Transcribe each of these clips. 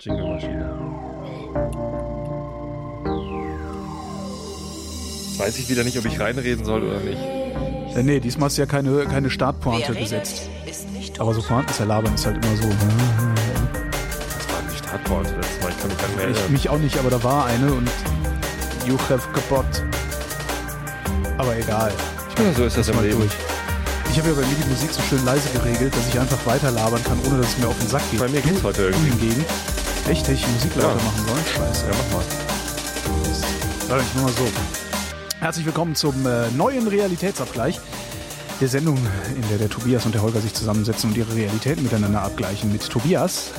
Jingle-Maschine. Jetzt weiß ich wieder nicht, ob ich reinreden soll oder nicht. Äh, nee, diesmal ist ja keine, keine Startpointe gesetzt. Aber so Pointen ist ja labern, ist halt immer so. Das war die Startpointe letztes Mal. Ich kann mich gar nicht mehr Ich erinnern. mich auch nicht, aber da war eine und you have kaputt. Aber egal. Ja, so ist das im Mal Leben. durch. Ich habe ja bei mir die Musik so schön leise geregelt, dass ich einfach weiter labern kann, ohne dass es mir auf den Sack geht. Bei mir geht's heute irgendwie. hingegen. Echt, hätte ich die Musik lauter Ja. machen sollen? Scheiße. Ja, mach mal. Warte, ich mach mal so. Herzlich willkommen zum äh, neuen Realitätsabgleich. Der Sendung, in der der Tobias und der Holger sich zusammensetzen und ihre Realitäten miteinander abgleichen. Mit Tobias,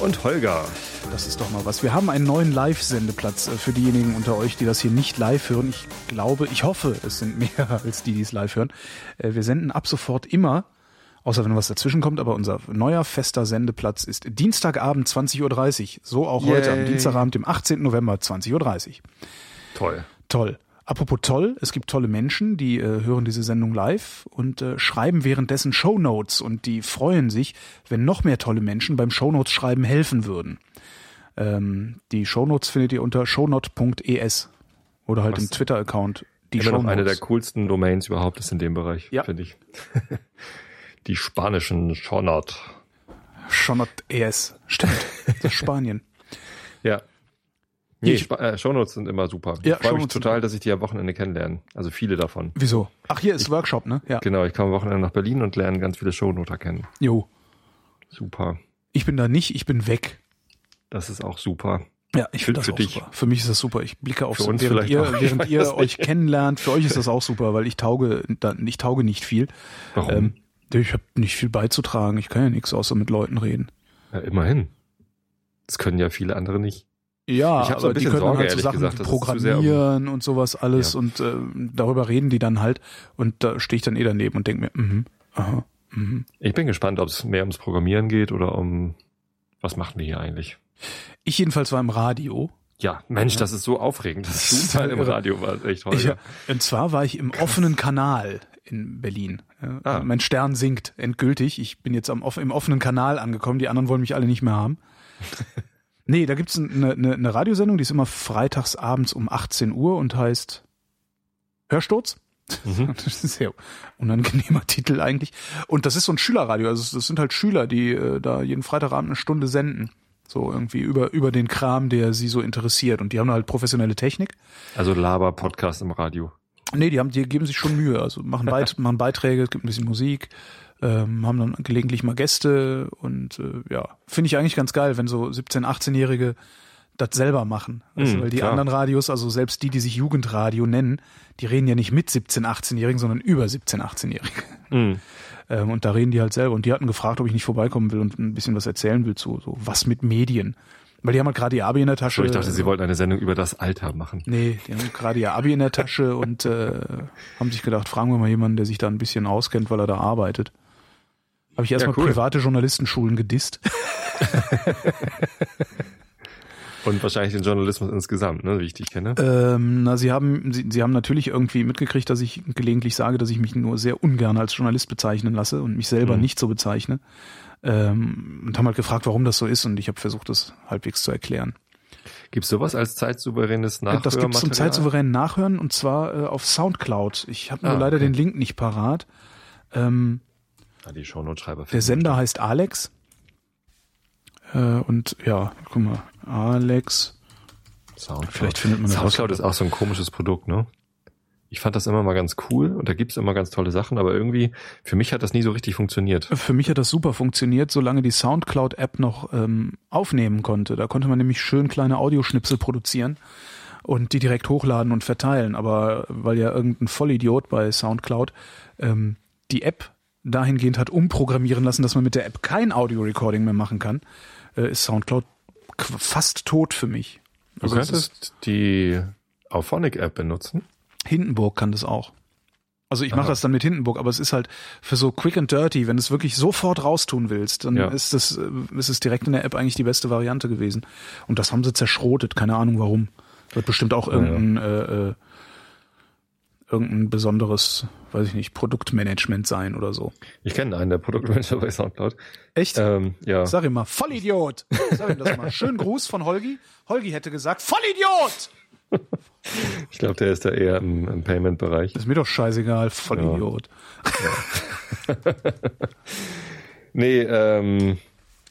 Und Holger. das ist doch mal was. Wir haben einen neuen Live-Sendeplatz äh, für diejenigen unter euch, die das hier nicht live hören. Ich glaube, ich hoffe, es sind mehr als die, die es live hören. Äh, Wir senden ab sofort immer, außer wenn was dazwischen kommt, aber unser neuer fester Sendeplatz ist Dienstagabend 20.30 Uhr. So auch heute am Yay. Dienstagabend, dem 18. November 20.30 Uhr. Toll. Toll. Apropos toll, es gibt tolle Menschen, die äh, hören diese Sendung live und äh, schreiben währenddessen Shownotes und die freuen sich, wenn noch mehr tolle Menschen beim Shownotes schreiben helfen würden. Ähm, die Shownotes findet ihr unter shownote.es oder halt Was? im Twitter-Account. Die Immer noch eine der Shownotes. coolsten Domains überhaupt ist in dem Bereich, Ja. finde ich. Die spanischen Shonot. Shownote.es. Stimmt. Das Spanien. Ja. Nee, Ich- Spa äh, Shownotes sind immer super. Ja, ich freue mich total, dass ich die am Wochenende kennenlerne. Also viele davon. Wieso? Ach, hier ist Workshop, ne? Ja. Genau, ich komme am Wochenende nach Berlin und lerne ganz viele Shownoter kennen. Jo. Super. Ich bin da nicht, ich bin weg. Das ist auch super. Ja, ich finde das für auch dich. super. Für mich ist das super. Ich blicke auf Für so, uns während ihr, auch. Ich während ihr euch kennenlernt. Für euch ist das auch super, weil ich tauge, ich tauge nicht viel. Warum? Ähm, ich habe nicht viel beizutragen. Ich kann ja nichts außer mit Leuten reden. Ja, immerhin. Das können ja viele andere nicht. Ja, Ich hab so aber ein die können Sorge, halt so Sachen gesagt, programmieren und sowas alles Ja. und äh, darüber reden die dann halt und da stehe ich dann eh daneben und denke mir, mhm, aha, mhm. Ich bin gespannt, ob es mehr ums Programmieren geht oder um was machen wir hier eigentlich. Ich jedenfalls war im Radio. Ja, Mensch, das ist so aufregend, dass Das ist du mal im. Radio warst. Echt toll. Ich, und zwar war ich im offenen Kanal in Berlin. Ja, Ah. Mein Stern sinkt endgültig. Ich bin jetzt am, im offenen Kanal angekommen. Die anderen wollen mich alle nicht mehr haben. nee, da gibt's eine, eine, eine Radiosendung, die ist immer freitags abends um 18 Uhr und heißt Hörsturz. Mhm. Das ist ein sehr unangenehmer Titel eigentlich. Und das ist so ein Schülerradio. Also das sind halt Schüler, die äh, da jeden Freitagabend eine Stunde senden. So irgendwie über, über den Kram, der sie so interessiert. Und die haben halt professionelle Technik. Also Laber-Podcast im Radio. Nee, die haben, die geben sich schon Mühe. Also machen, Beit, machen Beiträge, es gibt ein bisschen Musik, ähm, haben dann gelegentlich mal Gäste und äh, ja, finde ich eigentlich ganz geil, wenn so 17-, 18-Jährige das selber machen. Also, Mhm, weil die klar. anderen Radios, also selbst die, die sich Jugendradio nennen, die reden ja nicht mit 17-, 18-Jährigen, sondern über 17-, 18-Jährige. Mhm. Ähm, und da reden die halt selber. Und die hatten gefragt, ob ich nicht vorbeikommen will und ein bisschen was erzählen will zu so was mit Medien. Weil die haben halt gerade ihr Abi in der Tasche. So, ich dachte, sie wollten eine Sendung über das Alter machen. Nee, die haben gerade ihr Abi in der Tasche und äh, haben sich gedacht, fragen wir mal jemanden, der sich da ein bisschen auskennt, weil er da arbeitet. Habe ich erstmal Ja, cool. private Journalistenschulen gedisst. Und wahrscheinlich den Journalismus insgesamt, ne, wie ich dich kenne. Ähm, na, sie haben, sie, sie haben natürlich irgendwie mitgekriegt, dass ich gelegentlich sage, dass ich mich nur sehr ungern als Journalist bezeichnen lasse und mich selber Mhm. nicht so bezeichne. Ähm, und haben halt gefragt, warum das so ist und ich habe versucht, das halbwegs zu erklären. Gibt's sowas als zeitsouveränes Nachhörmaterial? das gibt's zum zeitsouveränen Nachhören und zwar äh, auf Soundcloud. Ich habe nur Ah, leider okay. den Link nicht parat. Ähm, Ah, die Shownote-Schreiber. Der Sender heißt Alex. Äh, und ja, guck mal, Alex. Soundcloud. Vielleicht findet man Soundcloud ist auch so ein komisches Produkt, ne? Ich fand das immer mal ganz cool und da gibt's immer ganz tolle Sachen, aber irgendwie, für mich hat das nie so richtig funktioniert. Für mich hat das super funktioniert, solange die Soundcloud-App noch ähm, aufnehmen konnte. Da konnte man nämlich schön kleine Audioschnipsel produzieren und die direkt hochladen und verteilen. Aber weil ja irgendein Vollidiot bei Soundcloud ähm, die App dahingehend hat umprogrammieren lassen, dass man mit der App kein Audio-Recording mehr machen kann, äh, ist Soundcloud fast tot für mich. Du Also könntest die Auphonic-App benutzen. Hindenburg kann das auch. Also ich mache das dann mit Hindenburg, aber es ist halt für so quick and dirty, wenn du es wirklich sofort raustun willst, dann Ja. ist das äh, ist es direkt in der App eigentlich die beste Variante gewesen. Und das haben sie zerschrotet, keine Ahnung warum. Wird bestimmt auch Ja. irgendein äh, äh, irgendein besonderes, weiß ich nicht, Produktmanagement sein oder so. Ich kenne einen, der Produktmanager bei Soundcloud. Echt? Ähm, ja. Sag ihm mal, Vollidiot! Sag ihm das mal. Schönen Gruß von Holgi. Holgi hätte gesagt, Vollidiot! Ich glaube, der ist da eher im, im Payment-Bereich. Ist mir doch scheißegal, Vollidiot. Nee, ähm,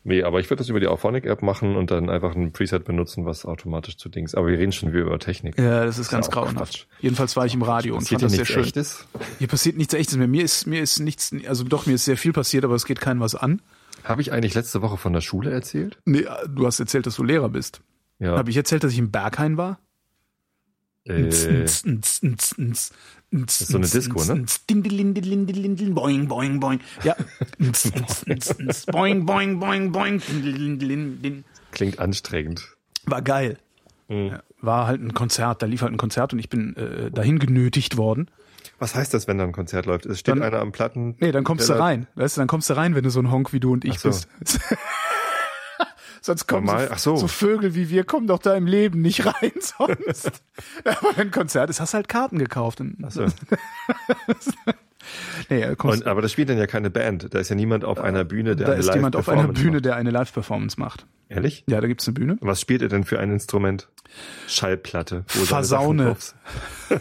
nee, aber ich würde das über die Auphonic-App machen und dann einfach ein Preset benutzen, was automatisch zu Dings. Aber wir reden schon wieder über Technik. Ja, das ist ganz ja grauenhaft. Jedenfalls war ich im Radio und Passiert fand das sehr nichts schön. Echtes? Hier passiert nichts Echtes mehr. Mir ist, mir ist nichts, also doch, mir ist sehr viel passiert, aber es geht keinem was an. Habe ich eigentlich letzte Woche von der Schule erzählt? Nee, du hast erzählt, dass du Lehrer bist. Ja. Habe ich erzählt, dass ich im Berghain war? äh, das ist so eine Disco, ne? Boing, boing, boing. Ja. boing, boing, boing, boing. klingt anstrengend. War geil. War halt ein Konzert, da lief halt ein Konzert und ich bin äh, dahin genötigt worden. Was heißt das, wenn da ein Konzert läuft? Es steht Dann- einer am Platten. Nee, dann kommst du rein. Weißt du, dann kommst du rein, wenn du so ein Honk wie du und ich so. bist. Sonst kommen Normal? so, so. so Vögel wie wir kommen doch da im Leben nicht rein sonst. Aber ein Konzert ist, hast halt Karten gekauft. So. nee, äh, Und, aber das spielt dann ja keine Band. Da ist ja niemand auf einer Bühne, der da eine ist jemand auf einer Live-Performance Bühne, macht. der eine Live-Performance macht. Ehrlich? Ja, da gibt's eine Bühne. Was spielt er denn für ein Instrument? Schallplatte. Fasaune.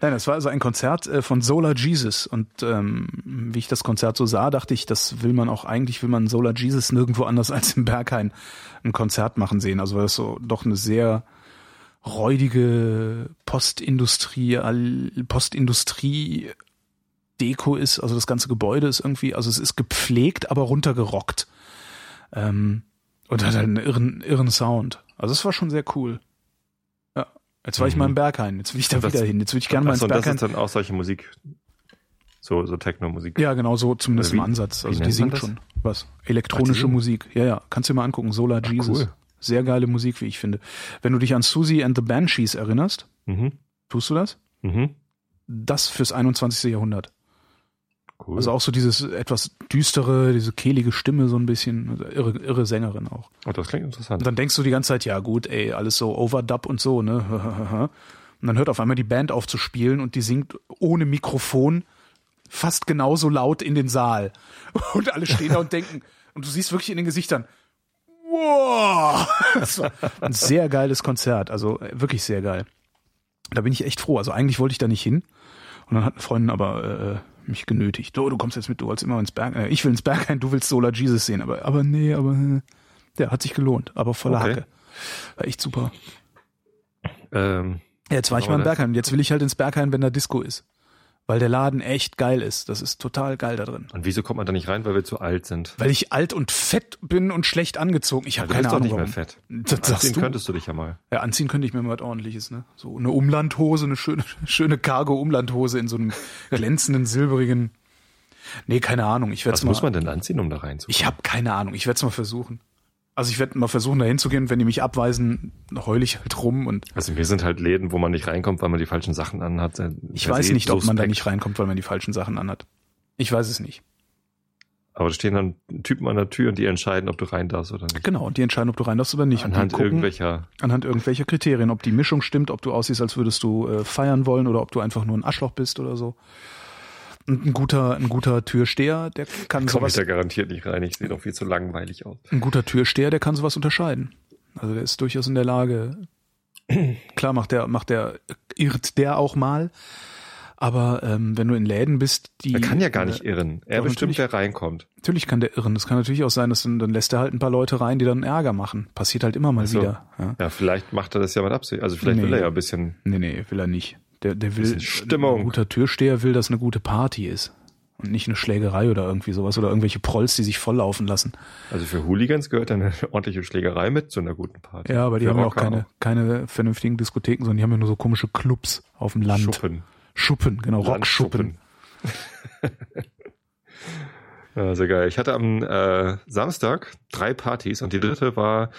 Nein, das war also ein Konzert äh, von Solar Jesus und ähm, wie ich das Konzert so sah, dachte ich, das will man auch eigentlich, will man Solar Jesus nirgendwo anders als im Berghain ein Konzert machen sehen. Also weil das so doch eine sehr räudige Postindustrie, Postindustrie Deko ist. Also das ganze Gebäude ist irgendwie, also es ist gepflegt, aber runtergerockt ähm, und hat halt einen irren, irren Sound. Also es war schon sehr cool. Jetzt war ich Mhm. mal im Berghain. Jetzt will ich da Das- wieder hin. Jetzt würde ich gerne mal ins und das Berghain. ist dann auch solche Musik. So, so Techno-Musik. Ja, genau so zumindest Oder im wie- Ansatz. wie Also die singt das? schon was. Elektronische? Musik. Ja, ja. Kannst du dir mal angucken. Solar Jesus. cool. Sehr geile Musik, wie ich finde. Wenn du dich an Susie and the Banshees erinnerst, Mhm. tust du das? Mhm. Das fürs 21. Jahrhundert. Cool. Also auch so dieses etwas düstere, diese kehlige Stimme so ein bisschen. Also Irre, irre Sängerin auch. oh, das klingt interessant. Und dann denkst du die ganze Zeit, ja gut, ey, alles so Overdub und so, ne? Und dann hört auf einmal die Band auf zu spielen und die singt ohne Mikrofon fast genauso laut in den Saal. Und alle stehen da und denken, und du siehst wirklich in den Gesichtern, wow! Das war ein sehr geiles Konzert, also äh, wirklich sehr geil. Da bin ich echt froh. Also eigentlich wollte ich da nicht hin. Und dann hat eine Freundin aber äh, mich genötigt. Du, du kommst jetzt mit, du wolltest immer ins Berg. Äh, ich will ins Berghain, du willst Solar Jesus sehen. Aber, aber nee, aber äh, ja, hat sich gelohnt. Aber voller Okay. Hacke. War echt super. ähm, Ja, jetzt war ich mal im Berghain. Jetzt will ich halt ins Berghain, wenn da Disco ist. Weil der Laden echt geil ist. Das ist total geil da drin. und wieso kommt man da nicht rein, weil wir zu alt sind? Weil ich alt und fett bin und schlecht angezogen. Ich habe du keine bist doch Ahnung nicht warum. mehr fett. Das Anziehen du. könntest du dich ja mal. Ja, anziehen könnte ich mir mal was ordentliches, ne? So eine Umlandhose, eine schöne, schöne Cargo-Umlandhose in so einem glänzenden, silberigen. Nee, keine Ahnung. Ich werde Was mal. muss man denn anziehen, um da reinzukommen? Ich habe keine Ahnung. Ich werde es mal versuchen. Also ich werde mal versuchen, da hinzugehen. Wenn die mich abweisen, heul ich halt rum und Also wir sind halt Läden, wo man nicht reinkommt, weil man die falschen Sachen anhat. Äh, ich weiß nicht, ob man da nicht reinkommt, weil man die falschen Sachen anhat. Ich weiß es nicht. Aber da stehen dann Typen an der Tür und die entscheiden, ob du rein darfst oder nicht. Genau, und die entscheiden, ob du rein darfst oder nicht. Anhand gucken, irgendwelcher. anhand irgendwelcher Kriterien, ob die Mischung stimmt, ob du aussiehst, als würdest du äh, feiern wollen oder ob du einfach nur ein Arschloch bist oder so. Ein guter, ein guter Türsteher, der kann Komme ich sowas, da garantiert nicht rein. Ich sehe doch viel zu langweilig aus. ein guter Türsteher, der kann sowas unterscheiden. Also der ist durchaus in der Lage. Klar macht der, macht der, irrt der auch mal. Aber ähm, wenn du in Läden bist, die. Er kann ja gar nicht irren. Er bestimmt, wer reinkommt. Natürlich kann der irren. Das kann natürlich auch sein, dass dann, dann lässt er halt ein paar Leute rein, die dann Ärger machen. Passiert halt immer mal Ach so. wieder. Ja. Ja, vielleicht macht er das ja mit Absicht. Also vielleicht Nee. will er ja ein bisschen. Nee, nee, will er nicht. Der, der will, Stimmung. ein guter Türsteher will, dass eine gute Party ist. Und nicht eine Schlägerei oder irgendwie sowas oder irgendwelche Prolls, die sich volllaufen lassen. Also für Hooligans gehört eine ordentliche Schlägerei mit zu einer guten Party. Ja, aber die Für haben ja auch keine, keine vernünftigen Diskotheken, sondern die haben ja nur so komische Clubs auf dem Land. Schuppen. Schuppen, genau, Rockschuppen. ja, sehr geil. Ich hatte am äh, Samstag drei Partys und die dritte war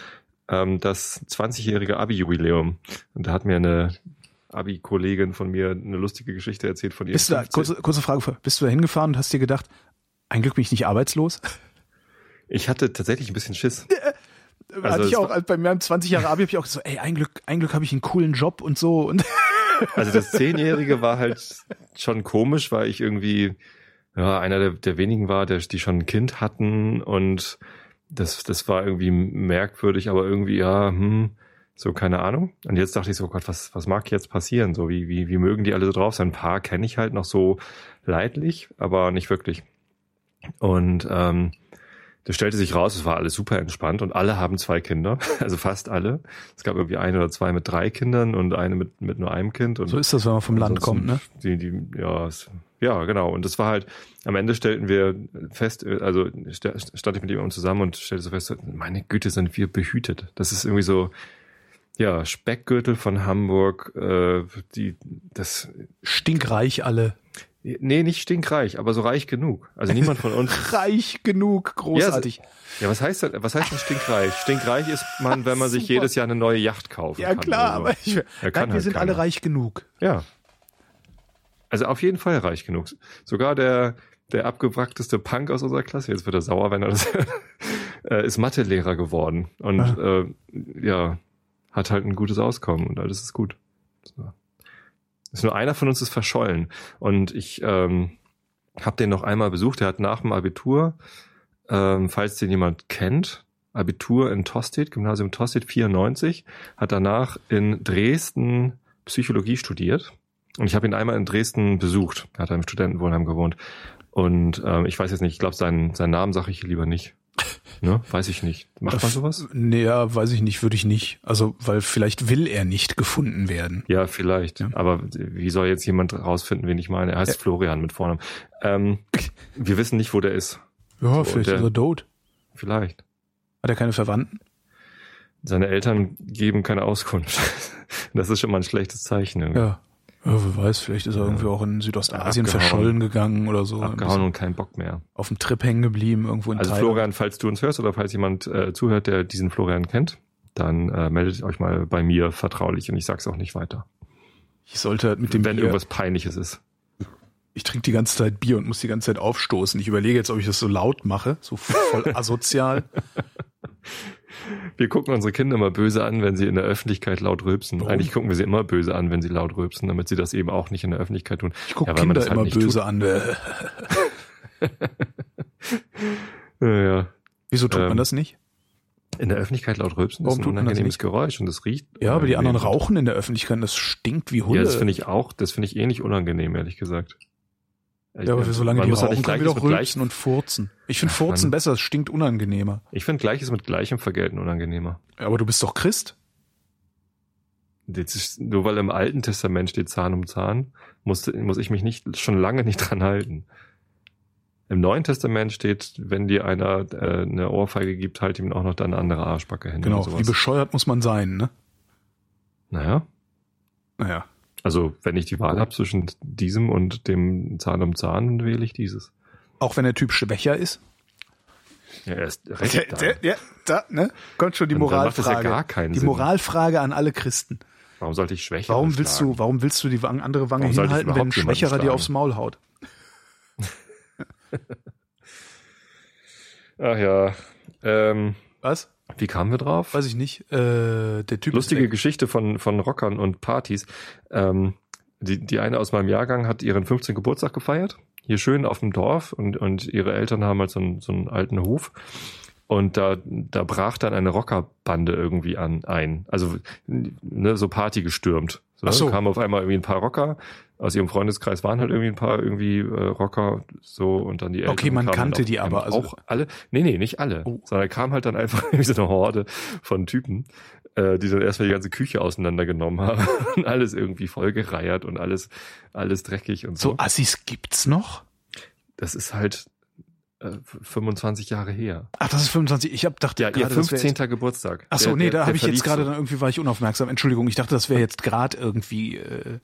ähm, das 20-jährige Abi-Jubiläum. Und da hat mir eine Abi-Kollegin von mir eine lustige Geschichte erzählt von ihrem Bist du da, 15. kurze, kurze Frage, bist du da hingefahren und hast dir gedacht, ein Glück bin ich nicht arbeitslos? Ich hatte tatsächlich ein bisschen Schiss. Hatte es ich auch, war- als bei meinem 20 Jahre Abi habe ich auch so, ey, ein Glück, ein Glück habe ich einen coolen Job und so und Also das Zehnjährige war halt schon komisch, weil ich irgendwie ja, einer der, der wenigen war, der, die schon ein Kind hatten und das, das war irgendwie merkwürdig, aber irgendwie, ja, hm, so keine Ahnung. Und jetzt dachte ich so, Gott, was, was mag jetzt passieren? So, wie, wie, wie mögen die alle so drauf sein? Ein paar kenne ich halt noch so leidlich, aber nicht wirklich. Und ähm, das stellte sich raus, es war alles super entspannt und alle haben zwei Kinder, also fast alle. Es gab irgendwie ein oder zwei mit drei Kindern und eine mit, mit nur einem Kind. Und so ist das, wenn man vom Land kommt, ne? Die, die, ja, es, ja, genau. Und das war halt, am Ende stellten wir fest, also stand ich mit jemandem zusammen und stellte so fest, meine Güte, sind wir behütet. Das ist irgendwie so, ja, Speckgürtel von Hamburg, äh, die, das. Stinkreich alle. Nee, nicht stinkreich, aber so reich genug. Also niemand von uns. reich genug, großartig. Ja, ja, was heißt das, was heißt denn stinkreich? Stinkreich ist man, wenn man sich jedes Jahr eine neue Yacht kauft. Ja, klar, so. aber ich, ja, nein, wir halt sind keiner. alle reich genug. Ja. Also auf jeden Fall reich genug. Sogar der, der abgewrackteste Punk aus unserer Klasse, jetzt wird er sauer, wenn er das, äh, ist Mathelehrer geworden. Und, ah. äh, ja, hat halt ein gutes Auskommen und alles ist gut. So. Ist nur einer von uns ist verschollen. Und ich ähm, habe den noch einmal besucht. Der hat nach dem Abitur, ähm, falls den jemand kennt, Abitur in Tostedt, Gymnasium Tostedt 94, hat danach in Dresden Psychologie studiert. Und ich habe ihn einmal in Dresden besucht. Er hat im Studentenwohnheim gewohnt. Und ähm, ich weiß jetzt nicht, ich glaube, seinen, seinen Namen sage ich lieber nicht. Ne? Weiß ich nicht. Macht man sowas? Nee, ja, weiß ich nicht, würde ich nicht. Also, weil vielleicht will er nicht gefunden werden. Ja, vielleicht. Ja. Aber wie soll jetzt jemand rausfinden, wen ich meine? Er heißt ja. Florian mit Vornamen. Ähm, wir wissen nicht, wo der ist. Ja, so, vielleicht der, ist er tot. Vielleicht. Hat er keine Verwandten? Seine Eltern geben keine Auskunft. das ist schon mal ein schlechtes Zeichen. Irgendwie. Ja. Ja, wer weiß, vielleicht ist er irgendwie auch in Südostasien abgehauen. verschollen gegangen oder so. Abgehauen und kein Bock mehr. Auf dem Trip hängen geblieben, irgendwo in Also Thailand. Florian, falls du uns hörst oder falls jemand äh, zuhört, der diesen Florian kennt, dann äh, meldet euch mal bei mir vertraulich und ich sag's auch nicht weiter. Ich sollte mit dem Wenn Bier, irgendwas Peinliches ist. Ich trinke die ganze Zeit Bier und muss die ganze Zeit aufstoßen. Ich überlege jetzt, ob ich das so laut mache, so voll asozial. Wir gucken unsere Kinder immer böse an, wenn sie in der Öffentlichkeit laut rülpsen. Warum? Eigentlich gucken wir sie immer böse an, wenn sie laut rülpsen, damit sie das eben auch nicht in der Öffentlichkeit tun. Ich gucke ja, Kinder halt immer böse tut. an. ja, ja. Wieso tut ähm, man das nicht? In der Öffentlichkeit laut rülpsen Warum ist ein unangenehmes Geräusch und das riecht. Ja, aber die anderen rauchen in der Öffentlichkeit, das stinkt wie Hunde. Ja, das finde ich auch, das finde ich eh nicht unangenehm, ehrlich gesagt. Ja, aber solange die rauchen, können wir doch rülpsen und furzen. Ich finde Furzen besser, es stinkt unangenehmer. Ich finde Gleiches mit Gleichem vergelten unangenehmer. Ja, aber du bist doch Christ. Ist, nur weil im Alten Testament steht Zahn um Zahn, muss, muss ich mich nicht schon lange nicht dran halten. Im Neuen Testament steht, wenn dir einer äh, eine Ohrfeige gibt, halt ihm auch noch deine andere Arschbacke hin. Genau, wie bescheuert muss man sein, ne? Naja. Naja. Also wenn ich die Wahl habe zwischen diesem und dem Zahn um Zahn, wähle ich dieses. Auch wenn der Typ schwächer ist? Ja, er ist recht da. Der, ja, da, ne? Kommt schon die Moralfrage. Ja die. Moralfrage an alle Christen. Warum sollte ich schwächer Warum willst schlagen? du, warum willst du die andere Wange warum hinhalten, wenn ein Schwächerer dir aufs Maul haut? Ach ja. Ähm, Was? Wie kamen wir drauf? Weiß ich nicht. Äh, der Typ Lustige Geschichte von, von Rockern und Partys. Ähm, die, die eine aus meinem Jahrgang hat ihren 15. Geburtstag gefeiert. Hier schön auf dem Dorf und, und ihre Eltern haben halt so einen, so einen alten Hof. Und da, da brach dann eine Rockerbande irgendwie an ein. Also ne, so Party gestürmt. So, so. kamen auf einmal irgendwie ein paar Rocker. Aus ihrem Freundeskreis waren halt irgendwie ein paar irgendwie äh, Rocker so und dann die Eltern. Okay, man kannte die aber. Also auch alle. Nee, nee, nicht alle. Oh. Sondern kam halt dann einfach irgendwie so eine Horde von Typen, äh, die dann erstmal die ganze Küche auseinandergenommen haben und alles irgendwie vollgereiert und alles, alles dreckig und so. So Assis gibt's noch? Das ist halt 25 äh, Jahre her. Ach, das ist 25. Ich habe dachte ja, ihr 15. Geburtstag. Ach so, der, nee, da habe ich jetzt gerade dann irgendwie war ich unaufmerksam. Entschuldigung, ich dachte, das wäre jetzt gerade irgendwie. Äh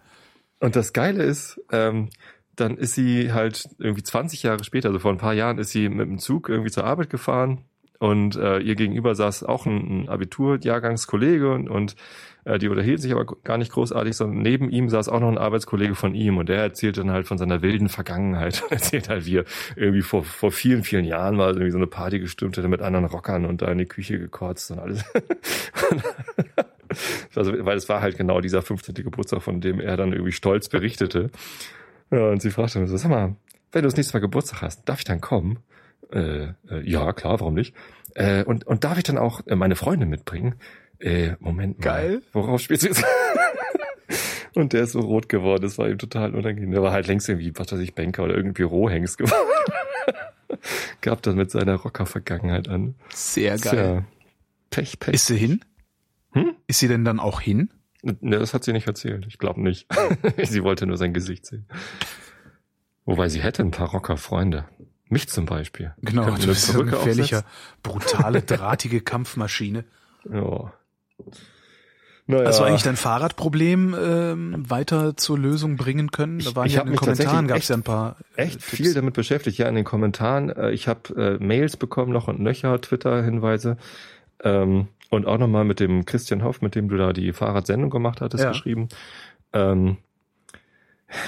Und das Geile ist, ähm, dann ist sie halt irgendwie 20 Jahre später, also vor ein paar Jahren, ist sie mit dem Zug irgendwie zur Arbeit gefahren und äh, ihr gegenüber saß auch ein, ein Abiturjahrgangskollege und, und die unterhielten sich aber gar nicht großartig, sondern neben ihm saß auch noch ein Arbeitskollege von ihm und der erzählt dann halt von seiner wilden Vergangenheit. erzählt halt, wie er irgendwie vor, vor vielen, vielen Jahren mal irgendwie so eine Party gestürmt hätte mit anderen Rockern und da in die Küche gekotzt und alles. Also, weil es war halt genau dieser 15. Geburtstag, von dem er dann irgendwie stolz berichtete. Ja, und sie fragte mich so, sag mal, wenn du das nächste Mal Geburtstag hast, darf ich dann kommen? Äh, äh, ja, klar, warum nicht? Äh, und, und darf ich dann auch äh, meine Freunde mitbringen? Äh, Moment mal. Geil. Worauf spielst du jetzt? und der ist so rot geworden, das war ihm total unangenehm. Der war halt längst irgendwie, was weiß ich, Banker oder irgendwie Bürohengst geworden. Gab dann mit seiner Rocker-Vergangenheit an. Sehr geil. Tja, Pech, Pech. Ist sie hin? Hm? Ist sie denn dann auch hin? Ne, das hat sie nicht erzählt. Ich glaube nicht. sie wollte nur sein Gesicht sehen. Wobei sie hätte ein paar Rocker-Freunde. Mich zum Beispiel. Genau, du bist so eine Perücke gefährliche, brutale, drahtige Kampfmaschine. Ja. Naja. Hast du eigentlich dein Fahrradproblem ähm, weiter zur Lösung bringen können? Da Ich- waren ich ja hab in den Kommentaren gab es ja ein paar äh, echt Tipps. viel damit beschäftigt. Ja, in den Kommentaren. Äh, ich habe äh, Mails bekommen noch und nöcher, Twitter-Hinweise. Ähm, und auch nochmal mit dem Christian Hoff, mit dem du da die Fahrradsendung gemacht hattest, Ja. geschrieben. Ähm,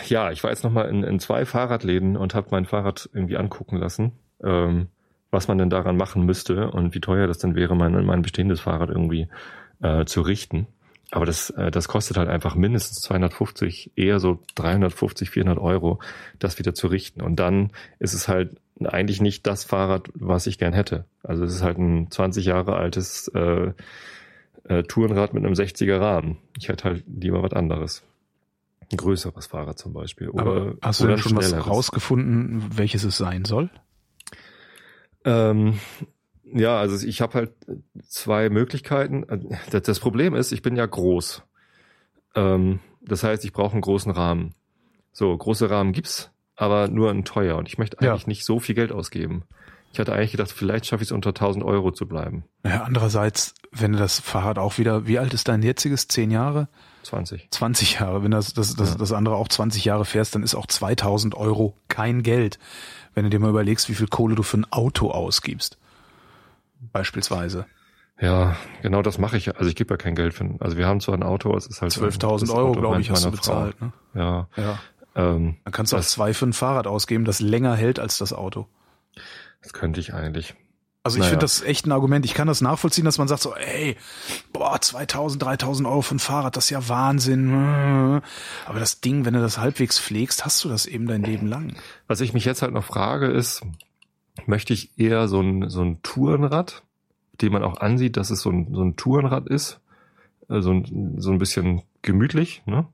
ja, ich war jetzt nochmal in, in zwei Fahrradläden und habe mein Fahrrad irgendwie angucken lassen, ähm, was man denn daran machen müsste und wie teuer das denn wäre, mein, mein bestehendes Fahrrad irgendwie äh, zu richten. Aber das, äh, das kostet halt einfach mindestens 250, eher so 350, 400 Euro, das wieder zu richten. Und dann ist es halt eigentlich nicht das Fahrrad, was ich gern hätte. Also es ist halt ein 20 Jahre altes äh, äh, Tourenrad mit einem 60er Rahmen. Ich hätte halt lieber was anderes. Ein größeres Fahrrad zum Beispiel. Oder, Aber hast du denn schon was rausgefunden, welches es sein soll? Ähm, ja, also ich habe halt zwei Möglichkeiten. Das, Problem ist, ich bin ja groß. Ähm, das heißt, ich brauche einen großen Rahmen. So, große Rahmen gibt's, aber nur ein teuer. Und ich möchte Ja. eigentlich nicht so viel Geld ausgeben. Ich hatte eigentlich gedacht, vielleicht schaffe ich es unter 1000 Euro zu bleiben. Naja, andererseits, wenn du das Fahrrad auch wieder, wie alt ist dein jetziges? Zehn Jahre? 20. 20 Jahre. Wenn das, das, das, Ja. das andere auch 20 Jahre fährst, dann ist auch 2000 Euro kein Geld. Wenn du dir mal überlegst, wie viel Kohle du für ein Auto ausgibst. Beispielsweise. Ja, genau das mache ich. Also ich gebe ja kein Geld für. Also wir haben zwar ein Auto, es ist halt 12.000 das Euro, glaube ich, hast du Frau. bezahlt. Ne? Ja. Ja. Ähm, Dann kannst du auch zwei für ein Fahrrad ausgeben, das länger hält als das Auto. das könnte ich eigentlich. Also ich Naja. finde das echt ein Argument. Ich kann das nachvollziehen, dass man sagt so, ey, boah, 2000, 3000 Euro für ein Fahrrad, das ist ja Wahnsinn. Aber das Ding, wenn du das halbwegs pflegst, hast du das eben dein Leben lang. Was ich mich jetzt halt noch frage, ist, möchte ich eher so ein, so ein Tourenrad, dem man auch ansieht, dass es so ein, so ein Tourenrad ist, äh, so ein, so ein bisschen gemütlich, ne?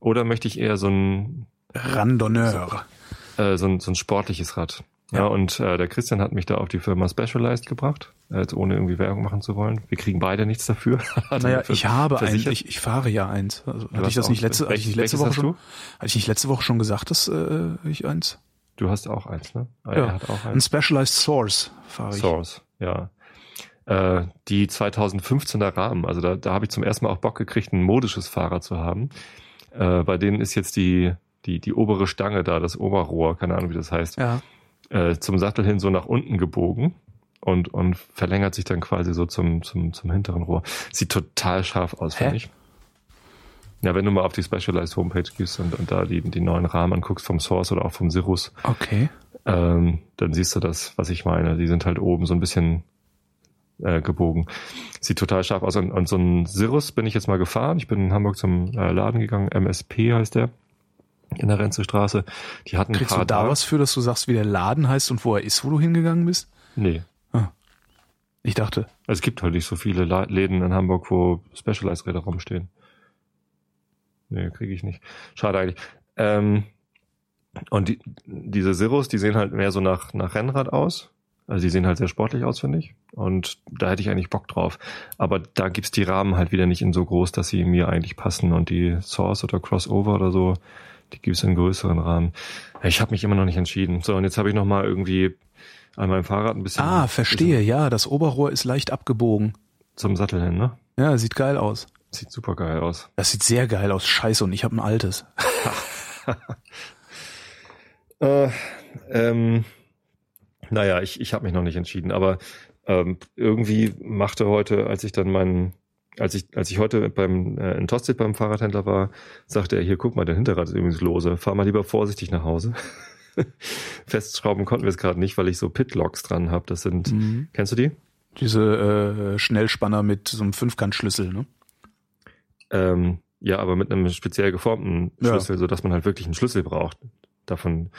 Oder möchte ich eher so ein, Randonneur. äh, so ein, so ein sportliches Rad? Ja, Ja. und äh, der Christian hat mich da auf die Firma Specialized gebracht, äh, jetzt ohne irgendwie Werbung machen zu wollen. Wir kriegen beide nichts dafür. Naja, ich habe eins, ich, ich fahre ja eins. Also, hatte ich das nicht letzte, hatte ich nicht letzte welches Woche schon? du? Hatte ich nicht letzte Woche schon gesagt, dass äh, ich eins? Du hast auch eins, ne? Ja, Er hat auch Ein eins. Specialized Source fahre ich. Source, ja. Äh, die 2015er Rahmen, also da, da habe ich zum ersten Mal auch Bock gekriegt, ein modisches Fahrrad zu haben. Äh, bei denen ist jetzt die, die, die obere Stange da, das Oberrohr, keine Ahnung, wie das heißt, Ja. äh, zum Sattel hin so nach unten gebogen und, und verlängert sich dann quasi so zum, zum, zum hinteren Rohr. Sieht total scharf aus, finde ich. Ja, wenn du mal auf die Specialized Homepage gehst und, und da die, die neuen Rahmen anguckst vom Source oder auch vom Cirrus, Okay. ähm, dann siehst du das, was ich meine. Die sind halt oben so ein bisschen äh, gebogen. Sieht total scharf aus. Und, und so ein Cirrus bin ich jetzt mal gefahren. Ich bin in Hamburg zum äh, Laden gegangen. MSP heißt der. In der Renzestraße. Die hatten Kriegst du da was für, dass du sagst, wie der Laden heißt und wo er ist, wo du hingegangen bist? Nee. Ich dachte. Es gibt halt nicht so viele Läden in Hamburg, wo Specialized-Räder rumstehen. Nee, kriege ich nicht. Schade eigentlich. Ähm, und die, diese Cirrus, die sehen halt mehr so nach, nach Rennrad aus. Also die sehen halt sehr sportlich aus, finde ich. Und da hätte ich eigentlich Bock drauf. Aber da gibt's die Rahmen halt wieder nicht in so groß, dass sie mir eigentlich passen. Und die Source oder Crossover oder so, die gibt's in größeren Rahmen. Ich habe mich immer noch nicht entschieden. So, und jetzt habe ich noch mal irgendwie an meinem Fahrrad ein bisschen... Ah, verstehe. Ja, das Oberrohr ist leicht abgebogen. Zum Sattel hin, ne? Ja, sieht geil aus. Sieht super geil aus. Das sieht sehr geil aus. Scheiße, und ich habe ein altes. Äh, ähm, naja, ich, ich habe mich noch nicht entschieden, aber ähm, irgendwie machte heute, als ich dann meinen, als ich, als ich heute beim äh, in Tosted beim Fahrradhändler war, sagte er, hier guck mal, der Hinterrad ist übrigens lose. Fahr mal lieber vorsichtig nach Hause. Festschrauben konnten wir es gerade nicht, weil ich so Pitlocks dran habe. Das sind, Mhm. kennst du die? Diese äh, Schnellspanner mit so einem Fünfkantschlüssel, ne? Ähm, ja, aber mit einem speziell geformten Schlüssel, ja. so dass man halt wirklich einen Schlüssel braucht. Davon,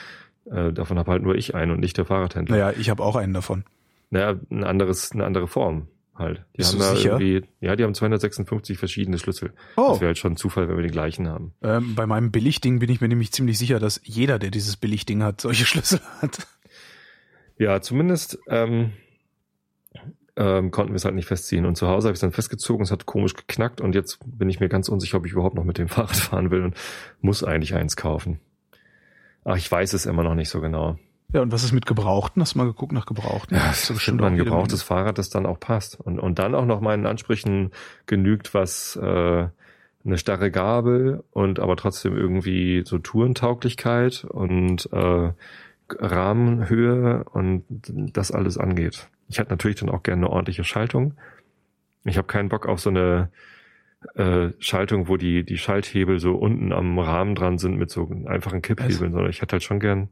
äh, davon habe halt nur ich einen und nicht der Fahrradhändler. Naja, ich habe auch einen davon. Naja, ein anderes, eine andere Form halt. Die Bist haben du da sicher? irgendwie, ja, die haben 256 verschiedene Schlüssel. Oh. Das wäre halt schon ein Zufall, wenn wir den gleichen haben. Ähm, bei meinem Billigding bin ich mir nämlich ziemlich sicher, dass jeder, der dieses Billigding hat, solche Schlüssel hat. Ja, zumindest ähm, ähm, konnten wir es halt nicht festziehen. Und zu Hause habe ich es dann festgezogen, es hat komisch geknackt und jetzt bin ich mir ganz unsicher, ob ich überhaupt noch mit dem Fahrrad fahren will und muss eigentlich eins kaufen. Ach, ich weiß es immer noch nicht so genau. Ja, und was ist mit Gebrauchten? Hast du mal geguckt nach Gebrauchten? Ja, Gibt's es da ist bestimmt mal ein gebrauchtes Fahrrad, das dann auch passt. Und, und dann auch noch meinen Ansprüchen genügt, was äh, eine starre Gabel und aber trotzdem irgendwie so Tourentauglichkeit und äh, Rahmenhöhe und das alles angeht. Ich hätte natürlich dann auch gerne eine ordentliche Schaltung. Ich habe keinen Bock auf so eine äh, Schaltung, wo die, die Schalthebel so unten am Rahmen dran sind mit so einfachen Kipphebeln, sondern ich hätte halt schon gern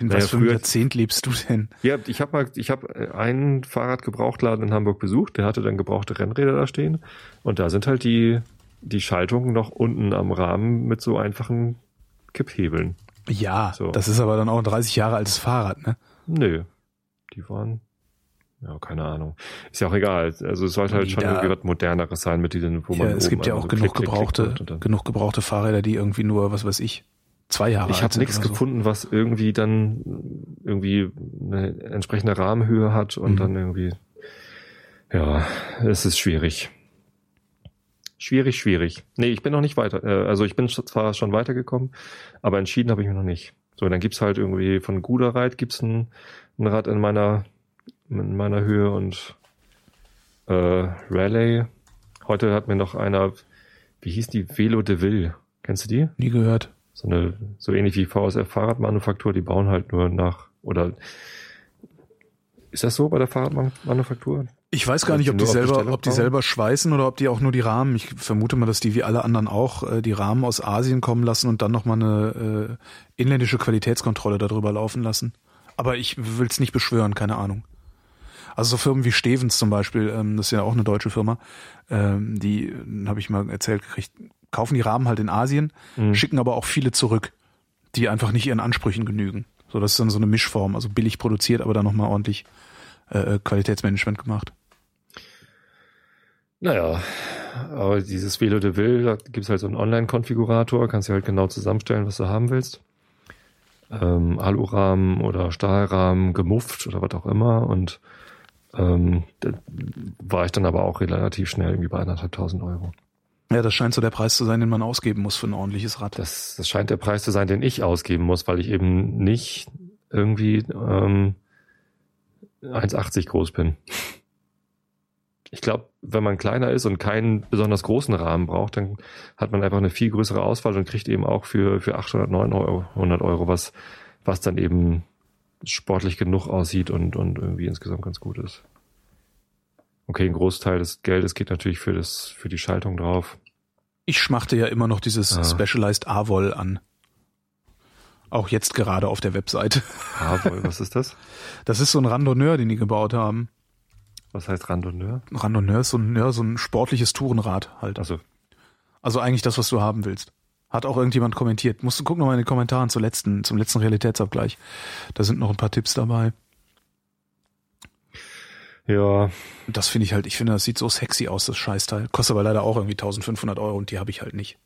In Naja, was für einem Jahrzehnt lebst du denn? ja, ich habe mal, ich habe einen Fahrradgebrauchtladen in Hamburg besucht, der hatte dann gebrauchte Rennräder da stehen und da sind halt die die Schaltungen noch unten am Rahmen mit so einfachen Kipphebeln. Ja, So. das ist aber dann auch ein 30 Jahre altes Fahrrad, ne? Nö, die waren ja keine Ahnung. Ist ja auch egal. Also es sollte halt schon irgendwie was moderneres sein mit diesen, wo man Ja, es oben gibt ja einfach auch so genug klick, klick, klick gebrauchte, dann- genug gebrauchte Fahrräder, die irgendwie nur, was weiß ich, zwei Jahre Ich alt habe sind nichts oder so. gefunden, was irgendwie dann irgendwie eine entsprechende Rahmenhöhe hat und Mhm. dann irgendwie ja, es ist schwierig. Schwierig, schwierig. Nee, ich bin noch nicht weiter. Äh, Also ich bin zwar schon weitergekommen, aber entschieden habe ich mich noch nicht. So, dann gibt's halt irgendwie von Guderreit gibt's ein, ein Rad in meiner in meiner Höhe und äh, Raleigh. Heute hat mir noch einer, wie hieß die, Velo de Ville. Kennst du die? Nie gehört. so eine, so ähnlich wie VSF Fahrradmanufaktur, die bauen halt nur nach, oder ist das so bei der Fahrradmanufaktur? Ich weiß gar nicht, ob die selber, ob die selber schweißen oder ob die auch nur die Rahmen. Ich vermute mal, dass die wie alle anderen auch äh, die Rahmen aus Asien kommen lassen und dann nochmal eine äh, inländische Qualitätskontrolle darüber laufen lassen. Aber ich will es nicht beschwören, keine Ahnung. Also so Firmen wie Stevens zum Beispiel, ähm, das ist ja auch eine deutsche Firma, ähm, die, habe ich mal erzählt gekriegt, kaufen die Rahmen halt in Asien, Mhm. schicken aber auch viele zurück, die einfach nicht ihren Ansprüchen genügen. So, das ist dann so eine Mischform, also billig produziert, aber dann nochmal ordentlich äh, Qualitätsmanagement gemacht. Naja, aber dieses Velo de Ville, da gibt's halt so einen Online-Konfigurator, kannst du halt genau zusammenstellen, was du haben willst. Ähm, Alurahmen oder Stahlrahmen, gemufft oder was auch immer. Und ähm, da war ich dann aber auch relativ schnell irgendwie bei anderthalbtausend Euro. Ja, das scheint so der Preis zu sein, den man ausgeben muss für ein ordentliches Rad. Das, das scheint der Preis zu sein, den ich ausgeben muss, weil ich eben nicht irgendwie ähm, 1,80 groß bin. Ich glaube, wenn man kleiner ist und keinen besonders großen Rahmen braucht, dann hat man einfach eine viel größere Auswahl und kriegt eben auch für, für 800, 900 100 Euro was, was dann eben sportlich genug aussieht und, und irgendwie insgesamt ganz gut ist. Okay, ein Großteil des Geldes geht natürlich für das, für die Schaltung drauf. Ich schmachte ja immer noch dieses Ah. Specialized AVOL an. Auch jetzt gerade auf der Webseite. Ah, was ist das? Das ist so ein Randonneur, den die gebaut haben. Was heißt Randonneur? Randonneur ist so ein, ja, so ein sportliches Tourenrad halt. Also, Also eigentlich das, was du haben willst. Hat auch irgendjemand kommentiert. Musst du gucken nochmal in den Kommentaren zur letzten, zum letzten Realitätsabgleich. Da sind noch ein paar Tipps dabei. ja, das finde ich halt, ich finde, das sieht so sexy aus, das Scheißteil. Kostet aber leider auch irgendwie 1500 Euro und die habe ich halt nicht.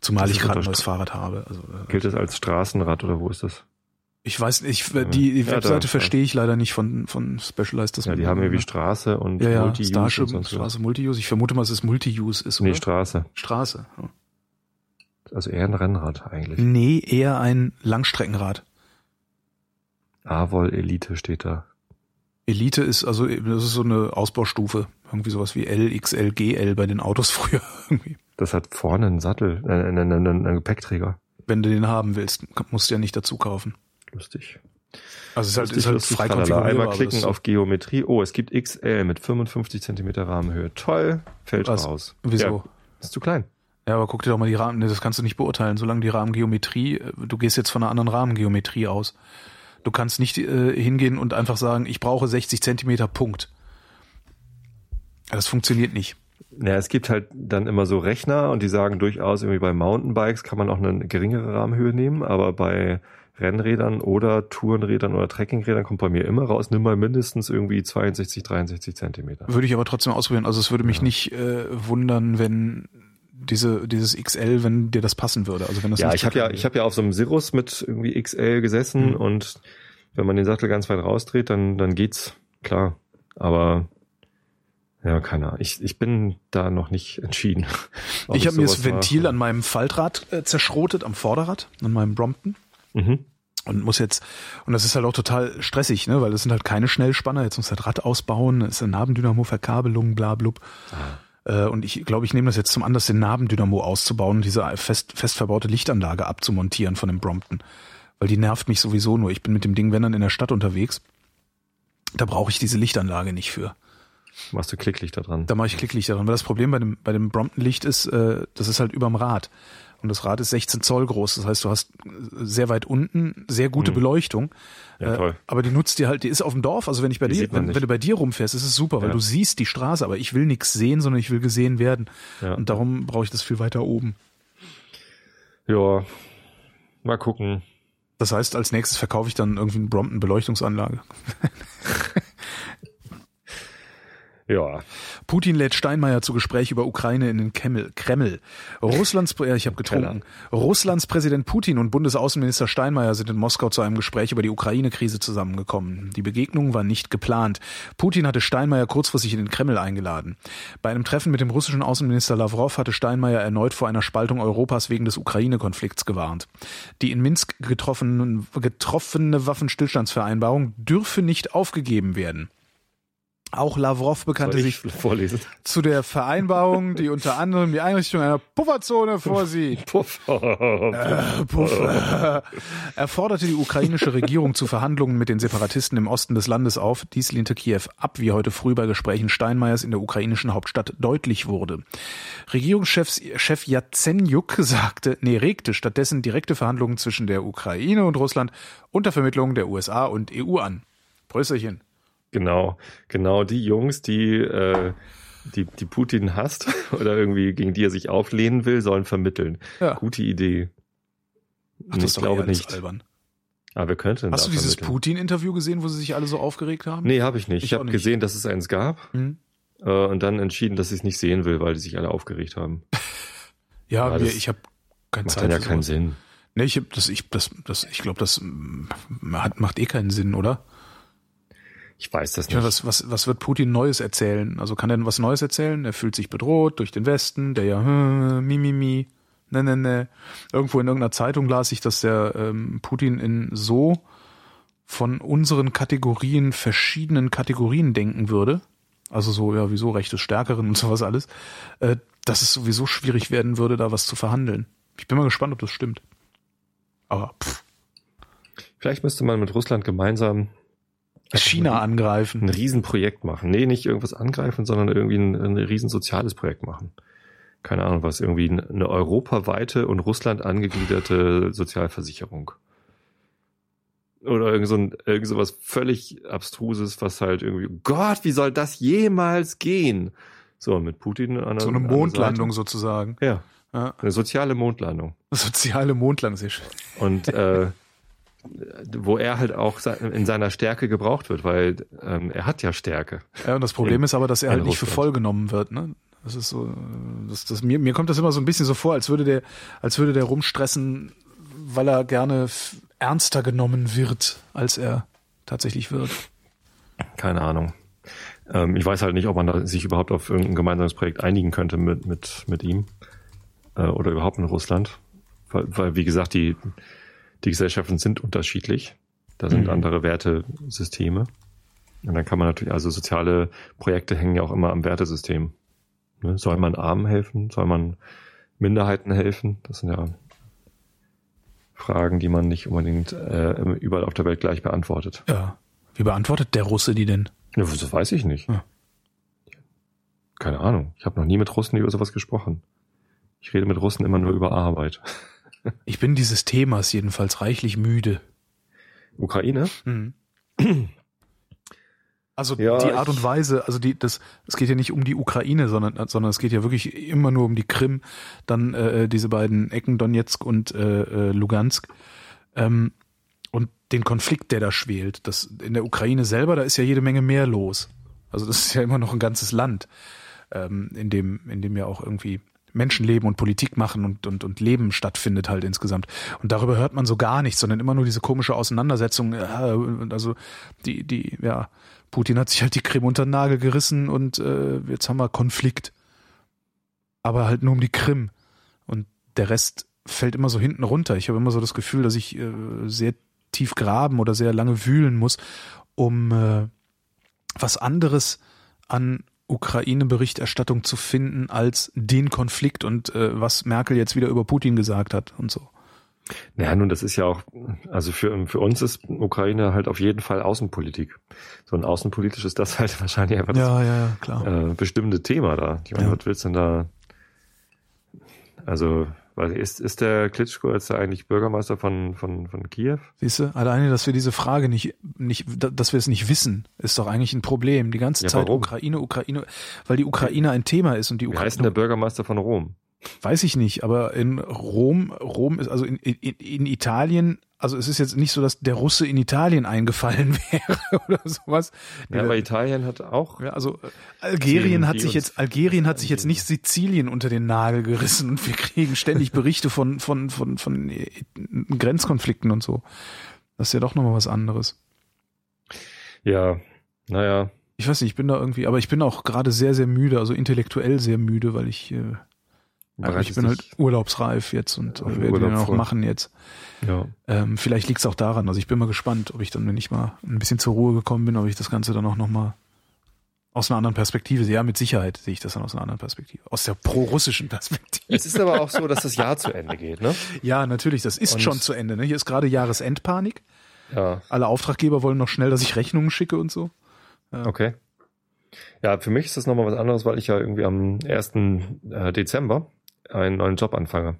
Zumal Das ich ist gerade ein neues Fahrrad habe. Also, äh, gilt das als Straßenrad oder wo ist das? ich weiß nicht, ich, die Ja, Webseite verstehe ich leider nicht von, von Specialized. Das Ja, die haben irgendwie Straße und ja, ja, Multi-Use Starship, und. Straße Multi-Use. Ich vermute mal, dass es Multi-Use ist, oder? Nee, Straße. Straße. ja. Also eher ein Rennrad eigentlich. Nee, eher ein Langstreckenrad. Avol Elite steht da. Elite ist also, das ist so eine Ausbaustufe. Irgendwie sowas wie L, XL, GL bei den Autos früher. Irgendwie. Das hat vorne einen Sattel, äh, einen, einen, einen, einen Gepäckträger. Wenn du den haben willst, musst du ja nicht dazu kaufen. Lustig. Also es ist halt, Lustig, ist halt lustig, frei konfigurierbar. Einmal klicken auf Geometrie. Oh, es gibt XL mit 55 Zentimeter Rahmenhöhe. Toll, fällt Was? raus. Wieso? Ja, ist zu klein. Ja, aber guck dir doch mal die Rahmen, nee, das kannst du nicht beurteilen, solange die Rahmengeometrie, äh, du gehst jetzt von einer anderen Rahmengeometrie aus. Du kannst nicht äh, hingehen und einfach sagen, ich brauche 60 Zentimeter, Punkt. Das funktioniert nicht. Ja, es gibt halt dann immer so Rechner und die sagen durchaus, irgendwie bei Mountainbikes kann man auch eine geringere Rahmenhöhe nehmen, aber bei Rennrädern oder Tourenrädern oder Trekkingrädern kommt bei mir immer raus, nimm mal mindestens irgendwie 62, 63 Zentimeter. Würde ich aber trotzdem ausprobieren. Also es würde mich ja. nicht äh, wundern, wenn diese dieses XL, wenn dir das passen würde. Also wenn das ja, ich habe ja, ich habe ja auf so einem Cirrus mit irgendwie XL gesessen mhm. und wenn man den Sattel ganz weit rausdreht, dann dann geht's klar. Aber ja, keine Ahnung. Ich, ich bin da noch nicht entschieden. Ich habe mir das Ventil mache. an meinem Faltrad äh, zerschrotet, am Vorderrad, an meinem Brompton. Mhm. Und muss jetzt, und das ist halt auch total stressig, ne, weil das sind halt keine Schnellspanner, jetzt muss das Rad ausbauen, ist eine Nabendynamo-Verkabelung, bla blub. Ah. Äh, und ich glaube, ich nehme das jetzt zum Anlass, den Nabendynamo auszubauen und diese fest, fest verbaute Lichtanlage abzumontieren von dem Brompton. Weil die nervt mich sowieso nur. Ich bin mit dem Ding, wenn dann in der Stadt unterwegs. Da brauche ich diese Lichtanlage nicht für. Machst du Klicklichter dran? Da mache ich Klicklichter dran. Weil das Problem bei dem, bei dem Brompton-Licht ist, äh, das ist halt überm Rad. Und das Rad ist 16 Zoll groß. Das heißt, du hast sehr weit unten sehr gute mhm. Beleuchtung. Ja, äh, toll. aber die nutzt dir halt, die ist auf dem Dorf. Also wenn ich bei die dir, wenn, wenn, du bei dir rumfährst, ist es super, weil ja. du siehst die Straße, aber ich will nichts sehen, sondern ich will gesehen werden. Ja. Und darum brauche ich das viel weiter oben. Ja, mal gucken. Das heißt, als nächstes verkaufe ich dann irgendwie eine Brompton Beleuchtungsanlage. Ja. Putin lädt Steinmeier zu Gespräch über Ukraine in den Kreml. Kreml. Russlands, ja, ich habe getrunken. Russlands Präsident Putin und Bundesaußenminister Steinmeier sind in Moskau zu einem Gespräch über die Ukraine-Krise zusammengekommen. Die Begegnung war nicht geplant. Putin hatte Steinmeier kurzfristig in den Kreml eingeladen. Bei einem Treffen mit dem russischen Außenminister Lavrov hatte Steinmeier erneut vor einer Spaltung Europas wegen des Ukraine-Konflikts gewarnt. Die in Minsk getroffene Waffenstillstandsvereinbarung dürfe nicht aufgegeben werden. Auch Lavrov bekannte sich vorlesen? zu der Vereinbarung, die unter anderem die Einrichtung einer Pufferzone vorsieht. Puffer. Äh, Puffer. Er forderte die ukrainische Regierung zu Verhandlungen mit den Separatisten im Osten des Landes auf. Dies lehnte Kiew ab, wie heute früh bei Gesprächen Steinmeiers in der ukrainischen Hauptstadt deutlich wurde. Regierungschef Chef Yatsenyuk sagte, nee, regte stattdessen direkte Verhandlungen zwischen der Ukraine und Russland unter Vermittlung der USA und EU an. Prösterchen. Genau, genau die Jungs, die, äh, die, die Putin hasst oder irgendwie gegen die er sich auflehnen will, sollen vermitteln. Ja. Gute Idee. Ach, das ich glaube nicht. Albern. Aber wir könnten. Hast du dieses Putin-Interview gesehen, wo sie sich alle so aufgeregt haben? Nee, habe ich nicht. Ich, ich habe gesehen, dass es eins gab mhm. äh, und dann entschieden, dass ich es nicht sehen will, weil die sich alle aufgeregt haben. ja, ja wir, ich habe keine Zeit. Macht dann ja keinen Sinn. Nee, ich hab das, ich, das, das, ich glaube, das mm, hat, macht eh keinen Sinn, oder? Ich weiß das nicht. Ja, was, was, was wird Putin Neues erzählen? Also kann er denn was Neues erzählen? Er fühlt sich bedroht durch den Westen, der ja hm, mi, mi, mi, ne, ne, ne. Irgendwo in irgendeiner Zeitung las ich, dass der ähm, Putin in so von unseren Kategorien verschiedenen Kategorien denken würde. Also so, ja, wieso Recht Stärkeren und sowas alles, äh, dass es sowieso schwierig werden würde, da was zu verhandeln. Ich bin mal gespannt, ob das stimmt. Aber pff. Vielleicht müsste man mit Russland gemeinsam China angreifen. Ein Riesenprojekt machen. Nee, nicht irgendwas angreifen, sondern irgendwie ein, ein riesen soziales Projekt machen. Keine Ahnung was, irgendwie eine europaweite und Russland angegliederte Sozialversicherung. Oder irgend so, ein, irgend so was völlig abstruses, was halt irgendwie, Gott, wie soll das jemals gehen? So, mit Putin an der So eine Mondlandung sozusagen. Ja. ja. Eine soziale Mondlandung. Soziale Mondlandung, sehr schön. Und äh, wo er halt auch in seiner Stärke gebraucht wird, weil ähm, er hat ja Stärke. Ja, und das Problem in, ist aber, dass er halt nicht für voll genommen wird, ne? Das ist so, das, das, mir, mir kommt das immer so ein bisschen so vor, als würde der, als würde der rumstressen, weil er gerne ernster genommen wird, als er tatsächlich wird. Keine Ahnung. Ähm, ich weiß halt nicht, ob man sich überhaupt auf irgendein gemeinsames Projekt einigen könnte mit, mit, mit ihm äh, oder überhaupt in Russland. Weil, weil, wie gesagt, die, die Gesellschaften sind unterschiedlich. Da sind mhm. andere Wertesysteme. Und dann kann man natürlich, also soziale Projekte hängen ja auch immer am Wertesystem. Ne? Soll man Armen helfen? Soll man Minderheiten helfen? Das sind ja Fragen, die man nicht unbedingt äh, überall auf der Welt gleich beantwortet. Ja. Wie beantwortet der Russe die denn? Ja, das weiß ich nicht. Ja. Keine Ahnung. Ich habe noch nie mit Russen über sowas gesprochen. Ich rede mit Russen immer nur über Arbeit. Ich bin dieses Themas jedenfalls reichlich müde. Ukraine? Mhm. Also ja, die Art und Weise, also die, das, es geht ja nicht um die Ukraine, sondern, sondern es geht ja wirklich immer nur um die Krim, dann äh, diese beiden Ecken Donetsk und äh, äh, Lugansk ähm, und den Konflikt, der da schwelt. Das in der Ukraine selber, da ist ja jede Menge mehr los. Also das ist ja immer noch ein ganzes Land, ähm, in dem, in dem ja auch irgendwie Menschen leben und Politik machen und, und, und Leben stattfindet halt insgesamt. Und darüber hört man so gar nichts, sondern immer nur diese komische Auseinandersetzung. Äh, also die, die, ja, Putin hat sich halt die Krim unter den Nagel gerissen und äh, jetzt haben wir Konflikt. Aber halt nur um die Krim. Und der Rest fällt immer so hinten runter. Ich habe immer so das Gefühl, dass ich äh, sehr tief graben oder sehr lange wühlen muss, um äh, was anderes an Ukraine-Berichterstattung zu finden als den Konflikt und äh, was Merkel jetzt wieder über Putin gesagt hat und so. Naja, nun, das ist ja auch, also für, für uns ist Ukraine halt auf jeden Fall Außenpolitik. So ein außenpolitisch ist das halt wahrscheinlich einfach ja, das ja, ja. Äh, bestimmte Thema da. Ich meine, ja. was willst du denn da? Also, weil ist, ist der Klitschko jetzt eigentlich Bürgermeister von, von, von Kiew? Siehst du, alleine, dass wir diese Frage nicht, nicht, dass wir es nicht wissen, ist doch eigentlich ein Problem. Die ganze ja, Zeit warum? Ukraine, Ukraine, weil die Ukraine ein Thema ist und die Ukraine. Wie heißt denn der Bürgermeister von Rom? Weiß ich nicht, aber in Rom, Rom ist also in, in, in Italien, also es ist jetzt nicht so, dass der Russe in Italien eingefallen wäre oder sowas. Ja, aber Italien hat auch. Ja, also äh, Algerien hat sich jetzt, Algerien hat sich jetzt nicht Sizilien unter den Nagel gerissen und wir kriegen ständig Berichte von, von, von, von Grenzkonflikten und so. Das ist ja doch nochmal was anderes. Ja, naja. Ich weiß nicht, ich bin da irgendwie, aber ich bin auch gerade sehr, sehr müde, also intellektuell sehr müde, weil ich äh, aber ich bin halt urlaubsreif jetzt und ja, werde den auch machen jetzt. Ja. Ähm, vielleicht liegt es auch daran. Also ich bin mal gespannt, ob ich dann, wenn ich mal ein bisschen zur Ruhe gekommen bin, ob ich das Ganze dann auch nochmal aus einer anderen Perspektive sehe. Ja, mit Sicherheit sehe ich das dann aus einer anderen Perspektive. Aus der pro-russischen Perspektive. Es ist aber auch so, dass das Jahr zu Ende geht, ne? Ja, natürlich. Das ist und schon zu Ende. Ne? Hier ist gerade Jahresendpanik. Ja. Alle Auftraggeber wollen noch schnell, dass ich Rechnungen schicke und so. Ja. Okay. Ja, für mich ist das nochmal was anderes, weil ich ja irgendwie am 1. Äh, Dezember einen neuen Job anfange.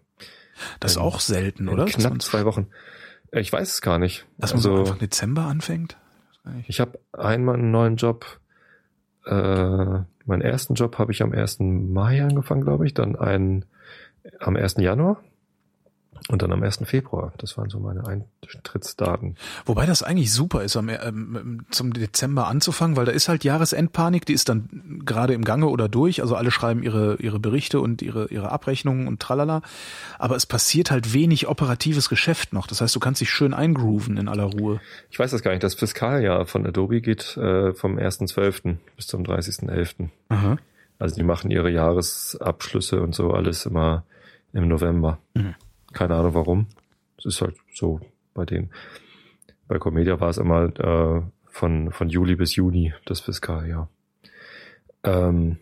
Das ist auch selten, oder? Knapp zwei Wochen. Ich weiß es gar nicht. Dass man also, so einfach Dezember anfängt? Ich habe einmal einen neuen Job. Äh, meinen ersten Job habe ich am 1. Mai angefangen, glaube ich. Dann einen am 1. Januar. Und dann am 1. Februar. Das waren so meine Eintrittsdaten. Wobei das eigentlich super ist, am, ähm, zum Dezember anzufangen, weil da ist halt Jahresendpanik, die ist dann gerade im Gange oder durch. Also alle schreiben ihre, ihre Berichte und ihre, ihre Abrechnungen und tralala. Aber es passiert halt wenig operatives Geschäft noch. Das heißt, du kannst dich schön eingrooven in aller Ruhe. Ich weiß das gar nicht. Das Fiskaljahr von Adobe geht äh, vom 1.12. bis zum 30.11. Also die machen ihre Jahresabschlüsse und so alles immer im November. Mhm. Keine Ahnung warum. Es ist halt so bei denen. Bei Comedia war es immer äh, von, von Juli bis Juni das Fiskaljahr. Ähm,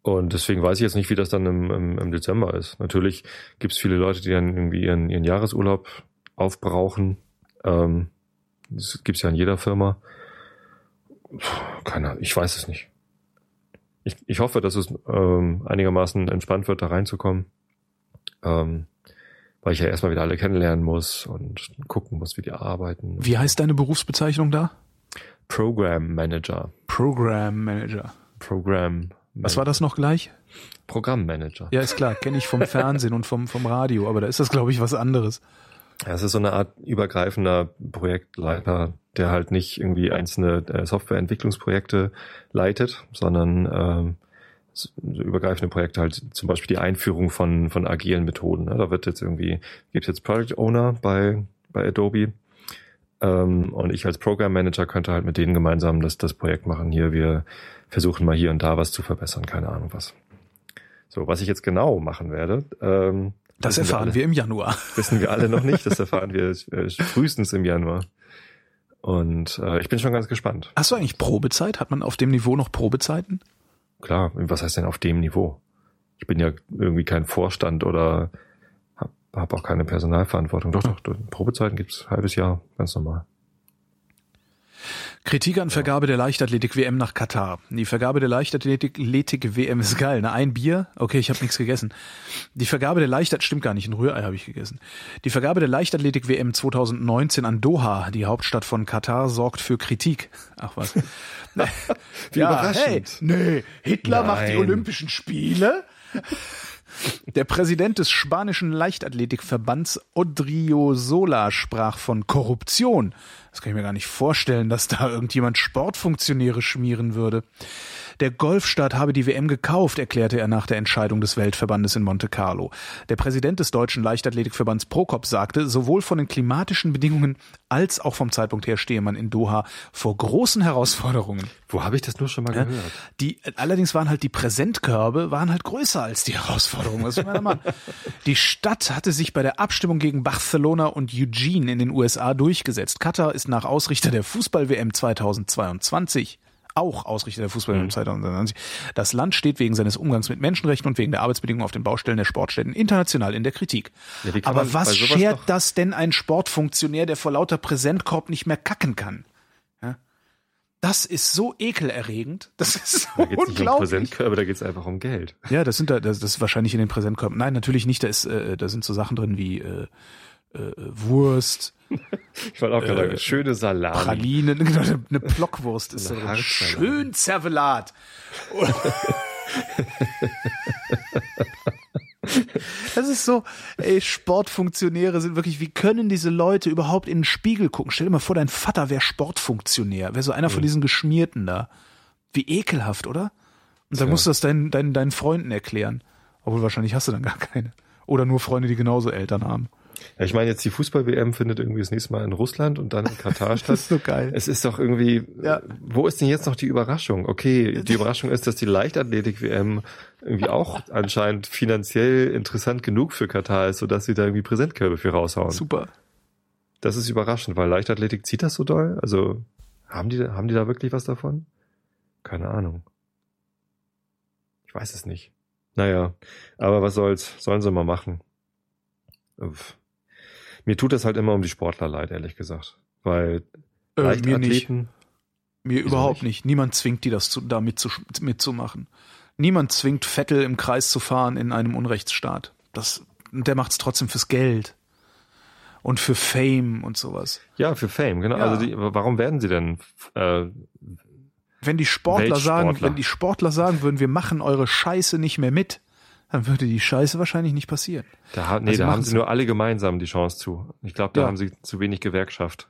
und deswegen weiß ich jetzt nicht, wie das dann im, im, im Dezember ist. Natürlich gibt es viele Leute, die dann irgendwie ihren, ihren Jahresurlaub aufbrauchen. Ähm, das gibt's ja in jeder Firma. Keine Ahnung, ich weiß es nicht. Ich, ich hoffe, dass es ähm, einigermaßen entspannt wird, da reinzukommen. Ähm, weil ich ja erstmal wieder alle kennenlernen muss und gucken muss, wie die arbeiten. Wie heißt deine Berufsbezeichnung da? Program Manager. Program Manager. Program. Manager. Was war das noch gleich? Programmmanager. Ja, ist klar, kenne ich vom Fernsehen und vom, vom Radio, aber da ist das, glaube ich, was anderes. Ja, es ist so eine Art übergreifender Projektleiter, der halt nicht irgendwie einzelne äh, Softwareentwicklungsprojekte leitet, sondern ähm, so übergreifende Projekte halt zum Beispiel die Einführung von, von agilen Methoden. Ne? Da wird jetzt irgendwie, gibt jetzt Product Owner bei, bei Adobe. Ähm, und ich als Program Manager könnte halt mit denen gemeinsam das, das Projekt machen. Hier, wir versuchen mal hier und da was zu verbessern, keine Ahnung was. So, was ich jetzt genau machen werde, ähm, das erfahren wir, alle, wir, im Januar. Wissen wir alle noch nicht, das erfahren wir äh, frühestens im Januar. Und äh, ich bin schon ganz gespannt. Hast du eigentlich Probezeit? Hat man auf dem Niveau noch Probezeiten? Klar, was heißt denn auf dem Niveau? Ich bin ja irgendwie kein Vorstand oder habe hab auch keine Personalverantwortung. Doch, doch, Probezeiten gibt's halbes Jahr, ganz normal. Kritik an Vergabe der Leichtathletik-WM nach Katar. Die Vergabe der Leichtathletik-WM ist geil. Ne? Ein Bier? Okay, ich habe nichts gegessen. Die Vergabe der Leichtathletik, stimmt gar nicht, ein Rührei habe ich gegessen. Die Vergabe der Leichtathletik-WM 2019 an Doha, die Hauptstadt von Katar, sorgt für Kritik. Ach was. Wie ja, überraschend. Hey, nee, Hitler macht die Nein. Olympischen Spiele. Der Präsident des spanischen Leichtathletikverbands Odriozola sprach von Korruption. Das kann ich mir gar nicht vorstellen, dass da irgendjemand Sportfunktionäre schmieren würde. Der Golfstaat habe die WM gekauft, erklärte er nach der Entscheidung des Weltverbandes in Monte Carlo. Der Präsident des deutschen Leichtathletikverbands Prokop sagte, sowohl von den klimatischen Bedingungen als auch vom Zeitpunkt her stehe man in Doha vor großen Herausforderungen. Wo habe ich das nur schon mal gehört? Die, allerdings waren halt die Präsentkörbe waren halt größer als die Herausforderungen. Was meine, Mann. Die Stadt hatte sich bei der Abstimmung gegen Barcelona und Eugene in den USA durchgesetzt. Katar ist nach Ausrichter der Fußball-WM 2022 auch Ausrichter der Fußball-WM 2020. Das Land steht wegen seines Umgangs mit Menschenrechten und wegen der Arbeitsbedingungen auf den Baustellen der Sportstätten international in der Kritik. Ja, Aber was schert das denn ein Sportfunktionär, der vor lauter Präsentkorb nicht mehr kacken kann? Ja? Das ist so ekelerregend. Das ist so Da geht es nicht um unglaublich. Präsentkörbe, da geht es einfach um Geld. Ja, das sind da, das, das ist wahrscheinlich in den Präsentkörben. Nein, natürlich nicht. Da ist, äh, da sind so Sachen drin wie äh, äh, Wurst, Ich wollte auch gerade Äh, sagen, schöne Salami. Pralinen, genau, eine, Blockwurst ist da Eine drin. Harzsalat. Schön Zervelat. Das ist so, ey, Sportfunktionäre sind wirklich, wie können diese Leute überhaupt in den Spiegel gucken? Stell dir mal vor, dein Vater wäre Sportfunktionär, wäre so einer von diesen Geschmierten da. Wie ekelhaft, oder? Und dann Tja. musst du das deinen, deinen, deinen Freunden erklären. Obwohl wahrscheinlich hast du dann gar keine. Oder nur Freunde, die genauso Eltern haben. Ja, ich meine, jetzt die Fußball-WM findet irgendwie das nächste Mal in Russland und dann in Katar statt. Das ist so geil. Es ist doch irgendwie, Ja. wo ist denn jetzt noch die Überraschung? Okay, die Überraschung ist, dass die Leichtathletik-WM irgendwie auch anscheinend finanziell interessant genug für Katar ist, sodass sie da irgendwie Präsentkörbe für raushauen. Super. Das ist überraschend, weil Leichtathletik zieht das so doll? Also, haben die, haben die da wirklich was davon? Keine Ahnung. Ich weiß es nicht. Naja, aber was soll's? Sollen sie mal machen. Uff. Mir tut das halt immer um die Sportler leid, ehrlich gesagt. Weil Äh, mir nicht. Mir überhaupt nicht? nicht. Niemand zwingt die, das zu, da mitzu, mitzumachen. Niemand zwingt Vettel im Kreis zu fahren in einem Unrechtsstaat. Das, der macht's trotzdem fürs Geld. Und für Fame und sowas. ja, für Fame, genau. Ja. Also die, warum werden sie denn äh, Wenn die Sportler sagen, wenn die Sportler sagen würden, wir machen eure Scheiße nicht mehr mit, dann würde die Scheiße wahrscheinlich nicht passieren. da, ha- nee, Also da haben sie nur alle gemeinsam die Chance zu. Ich glaube, da Ja. haben sie zu wenig Gewerkschaft.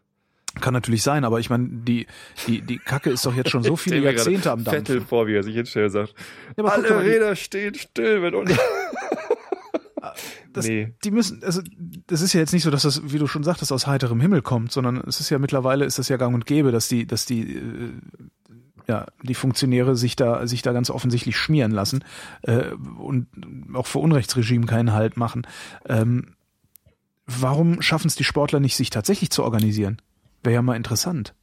Kann natürlich sein, aber ich meine, die, die, die Kacke ist doch jetzt schon so viele Jahrzehnte am Dampfen. Vettel vor, wie er sich hinstellt sagt, Ja, alle mal, die- Räder stehen still, wenn unter. das, Nee. die müssen, also das ist ja jetzt nicht so, dass das, wie du schon sagtest, aus heiterem Himmel kommt, sondern es ist ja mittlerweile ist das ja gang und gäbe, dass die, dass die äh, ja, die Funktionäre sich da, sich da ganz offensichtlich schmieren lassen äh, und auch für Unrechtsregime keinen Halt machen. Ähm, warum schaffen es die Sportler nicht, sich tatsächlich zu organisieren? Wäre ja mal interessant.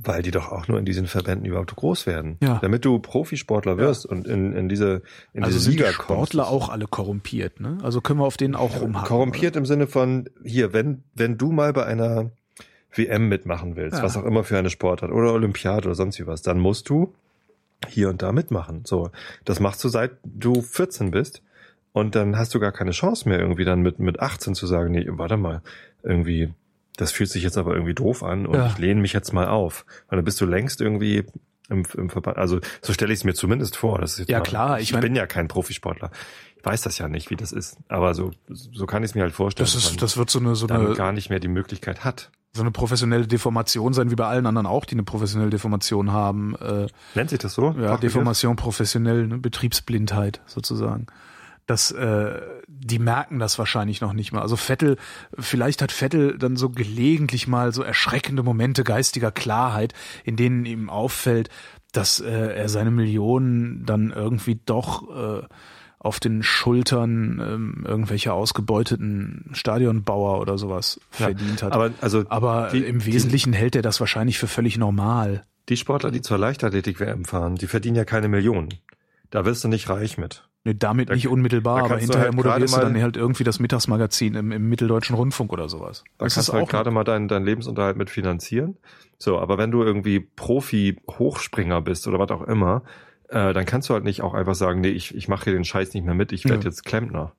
Weil die doch auch nur in diesen Verbänden überhaupt groß werden. Ja. Damit du Profisportler wirst und in, in diese, in Also diese sind die Liga Sportler kommst. auch alle korrumpiert, ne? Also können wir auf denen auch rumhacken. Korrumpiert im Sinne von, hier, wenn, wenn du mal bei einer WM mitmachen willst, Ja. was auch immer für eine Sportart oder Olympiade oder sonst wie was, dann musst du hier und da mitmachen. So, das machst du seit du 14 bist und dann hast du gar keine Chance mehr irgendwie dann mit, mit 18 zu sagen, nee, warte mal, irgendwie, das fühlt sich jetzt aber irgendwie doof an und Ja. ich lehne mich jetzt mal auf. Weil dann bist du längst irgendwie im, im Verband, also so stelle ich es mir zumindest vor. Das ist Ja, mal, klar, ich ich mein- bin ja kein Profisportler. Ich weiß das ja nicht, wie das ist. Aber so, so kann ich es mir halt vorstellen. Das dass ist, das wird so eine, so eine, gar nicht mehr die Möglichkeit hat. so eine professionelle Deformation sein, wie bei allen anderen auch, die eine professionelle Deformation haben. Äh, Nennt sich das so? ja, Fachbegriff? Deformation professionell, ne? Betriebsblindheit sozusagen. Das, äh, die merken das wahrscheinlich noch nicht mal. Also Vettel, vielleicht hat Vettel dann so gelegentlich mal so erschreckende Momente geistiger Klarheit, in denen ihm auffällt, dass äh, er seine Millionen dann irgendwie doch äh, auf den Schultern ähm, irgendwelcher ausgebeuteten Stadionbauer oder sowas Ja, verdient hat. Aber also Aber die, im Wesentlichen hält er das wahrscheinlich für völlig normal. die Sportler, die zur Leichtathletik-WM fahren, die verdienen ja keine Millionen. Da wirst du nicht reich mit. Nee, damit Da- nicht unmittelbar, aber hinterher halt moderierst du dann halt irgendwie das Mittagsmagazin im, im Mitteldeutschen Rundfunk oder sowas. Da das kannst ist du halt auch gerade mal deinen deinen Lebensunterhalt mit finanzieren. So, aber wenn du irgendwie Profi-Hochspringer bist oder was auch immer, äh, dann kannst du halt nicht auch einfach sagen, nee, ich, ich mache hier den Scheiß nicht mehr mit, ich werde Ja. jetzt Klempner.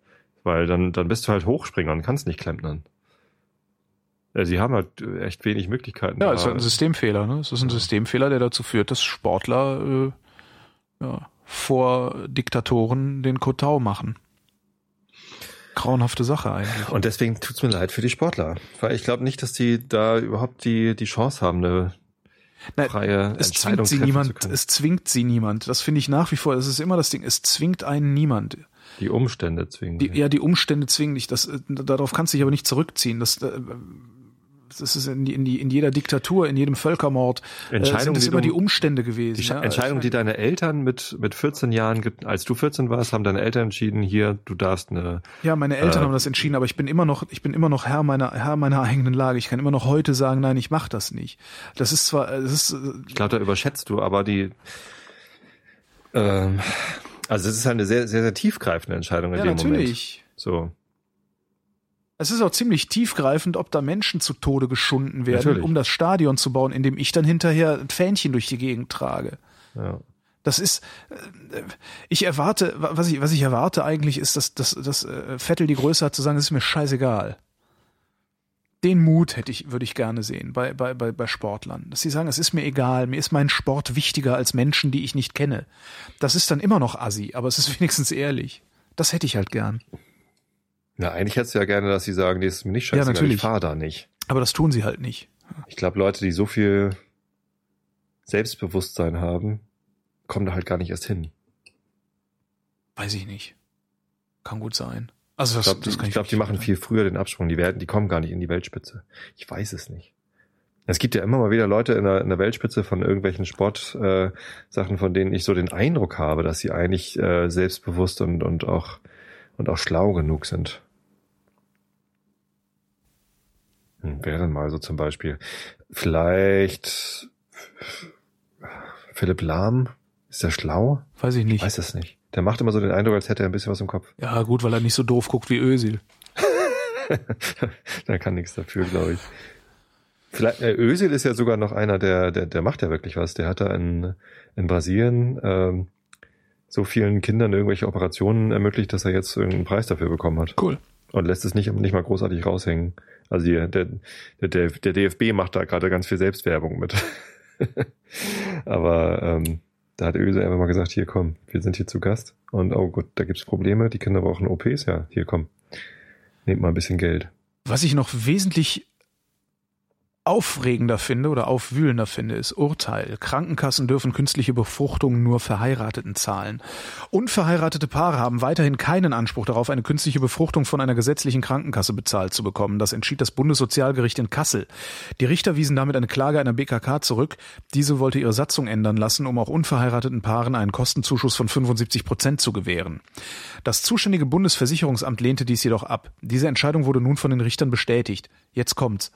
Weil dann, dann bist du halt Hochspringer und kannst nicht Klempnern. Ja, sie haben halt äh, echt wenig Möglichkeiten. Ja, da- es ist halt ein Systemfehler. Ne? Es ist ein Systemfehler, der dazu führt, dass Sportler äh, ja, vor Diktatoren den Kotau machen. Grauenhafte Sache eigentlich. Und deswegen tut's mir leid für die Sportler. Weil ich glaube nicht, dass die da überhaupt die, die Chance haben, eine Nein, freie es Entscheidung zwingt sie niemand, es zwingt sie niemand. Das finde ich nach wie vor, das ist immer das Ding, es zwingt einen niemand. Die Umstände zwingen. Die, ja, die Umstände zwingen dich. Das, äh, darauf kannst du dich aber nicht zurückziehen. Das, äh, das ist in, in, in jeder Diktatur, in jedem Völkermord äh, Entscheidungen, sind immer die Umstände gewesen. Die ja. Entscheidung, die deine Eltern mit, mit 14 Jahren, als du 14 warst, haben deine Eltern entschieden, hier, du darfst eine, Ja, meine Eltern Äh, haben das entschieden, aber ich bin immer noch, ich bin immer noch Herr meiner, Herr meiner eigenen Lage. Ich kann immer noch heute sagen, nein, ich mache das nicht. Das ist zwar, es ist, äh, ich glaube, da überschätzt du aber die, ähm, also es ist eine sehr, sehr, sehr tiefgreifende Entscheidung in ja dem Moment. natürlich. So. Es ist auch ziemlich tiefgreifend, ob da Menschen zu Tode geschunden werden, Natürlich. um das Stadion zu bauen, in dem ich dann hinterher ein Fähnchen durch die Gegend trage. Ja. Das ist, äh, ich erwarte, was ich, was ich erwarte eigentlich ist, dass, dass, dass äh, Vettel die Größe hat zu sagen, es ist mir scheißegal. Den Mut hätte ich, würde ich gerne sehen bei, bei, bei, bei Sportlern. Dass sie sagen, es ist mir egal, mir ist mein Sport wichtiger als Menschen, die ich nicht kenne. Das ist dann immer noch assi, aber es ist wenigstens ehrlich. Das hätte ich halt gern. Na, eigentlich hättest du ja gerne, dass sie sagen, nee, ist mir nicht scheißegal, natürlich. ich fahre da nicht. Aber das tun sie halt nicht. Ich glaube, Leute, die so viel Selbstbewusstsein haben, kommen da halt gar nicht erst hin. Weiß ich nicht. Kann gut sein. Also das, Ich glaube, die, ich glaub, die machen nicht viel früher den Absprung. Die werden, die kommen gar nicht in die Weltspitze. Ich weiß es nicht. Es gibt ja immer mal wieder Leute in der, in der Weltspitze von irgendwelchen Sportsachen, äh, Sachen, von denen ich so den Eindruck habe, dass sie eigentlich äh, selbstbewusst und, und auch und auch schlau genug sind. Hm, wer denn mal so zum Beispiel? Vielleicht Philipp Lahm? Ist der schlau? Weiß ich Ich nicht. weiß es nicht. Der macht immer so den Eindruck, als hätte er ein bisschen was im Kopf. Ja, gut, weil er nicht so doof guckt wie Ösil. der kann nichts dafür, glaube ich. Vielleicht, äh, Özil ist ja sogar noch einer, der, der, der macht ja wirklich was. Der hat da in, in Brasilien ähm, so vielen Kindern irgendwelche Operationen ermöglicht, dass er jetzt irgendeinen Preis dafür bekommen hat. Cool. Und lässt es nicht, nicht mal großartig raushängen. Also die, der, der, der, DFB macht da gerade ganz viel Selbstwerbung mit. Aber ähm, da hat Özil einfach mal gesagt, hier komm, wir sind hier zu Gast. Und oh gut, da gibt's Probleme, die Kinder brauchen OPs, ja, hier komm. Nehmt mal ein bisschen Geld. Was ich noch wesentlich aufregender finde oder aufwühlender finde, ist Urteil. Krankenkassen dürfen künstliche Befruchtung nur Verheirateten zahlen. Unverheiratete Paare haben weiterhin keinen Anspruch darauf, eine künstliche Befruchtung von einer gesetzlichen Krankenkasse bezahlt zu bekommen. Das entschied das Bundessozialgericht in Kassel. Die Richter wiesen damit eine Klage einer BKK zurück. Diese wollte ihre Satzung ändern lassen, um auch unverheirateten Paaren einen Kostenzuschuss von 75 Prozent zu gewähren. Das zuständige Bundesversicherungsamt lehnte dies jedoch ab. Diese Entscheidung wurde nun von den Richtern bestätigt. Jetzt kommt's.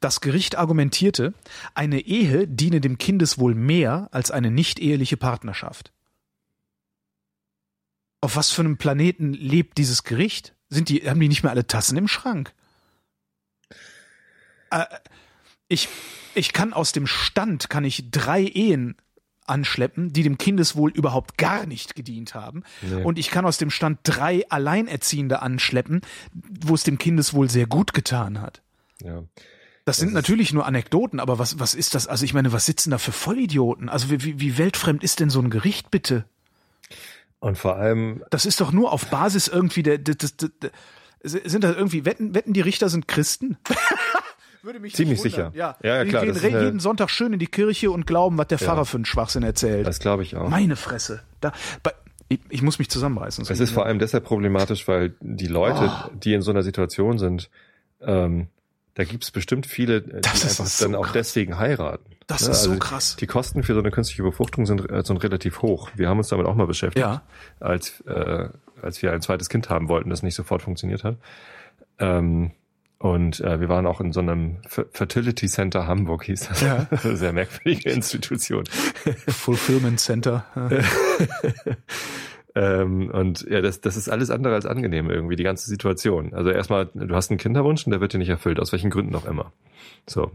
Das Gericht argumentierte, eine Ehe diene dem Kindeswohl mehr als eine nicht-eheliche Partnerschaft. Auf was für einem Planeten lebt dieses Gericht? Sind die, haben die nicht mehr alle Tassen im Schrank? Äh, ich, ich kann aus dem Stand, kann ich drei Ehen anschleppen, die dem Kindeswohl überhaupt gar nicht gedient haben. Nee. Und ich kann aus dem Stand drei Alleinerziehende anschleppen, wo es dem Kindeswohl sehr gut getan hat. Ja. Das sind ist- natürlich nur Anekdoten, aber was, was ist das? Also ich meine, was sitzen da für Vollidioten? Also wie, wie, weltfremd ist denn so ein Gericht bitte? Und vor allem, Das ist doch nur auf Basis irgendwie der, der, der, der, sind da irgendwie, wetten, wetten die Richter sind Christen? Würde mich Ziemlich sicher. Ja, Ja, ja, die klar, gehen das eine- jeden Sonntag schön in die Kirche und glauben, was der Pfarrer für einen Schwachsinn erzählt. das glaube ich auch. Meine Fresse. Da, bei, ich, ich muss mich zusammenreißen. Es ist vor allem deshalb problematisch, weil die Leute, Oh. die in so einer Situation sind, ähm, da gibt's bestimmt viele, die Das ist einfach so dann auch krass. deswegen heiraten. Das Ne? ist so Also krass. Die Kosten für so eine künstliche Befruchtung sind, äh, sind relativ hoch. Wir haben uns damit auch mal beschäftigt, Ja. als, äh, als wir ein zweites Kind haben wollten, das nicht sofort funktioniert hat. Ähm, Und äh, wir waren auch in so einem F Fertility Center Hamburg, hieß das. Ja. Sehr merkwürdige Institution. Fulfillment Center. Ähm, und ja, das, das ist alles andere als angenehm irgendwie, die ganze Situation. Also erstmal, du hast einen Kinderwunsch und der wird dir nicht erfüllt, aus welchen Gründen auch immer. So.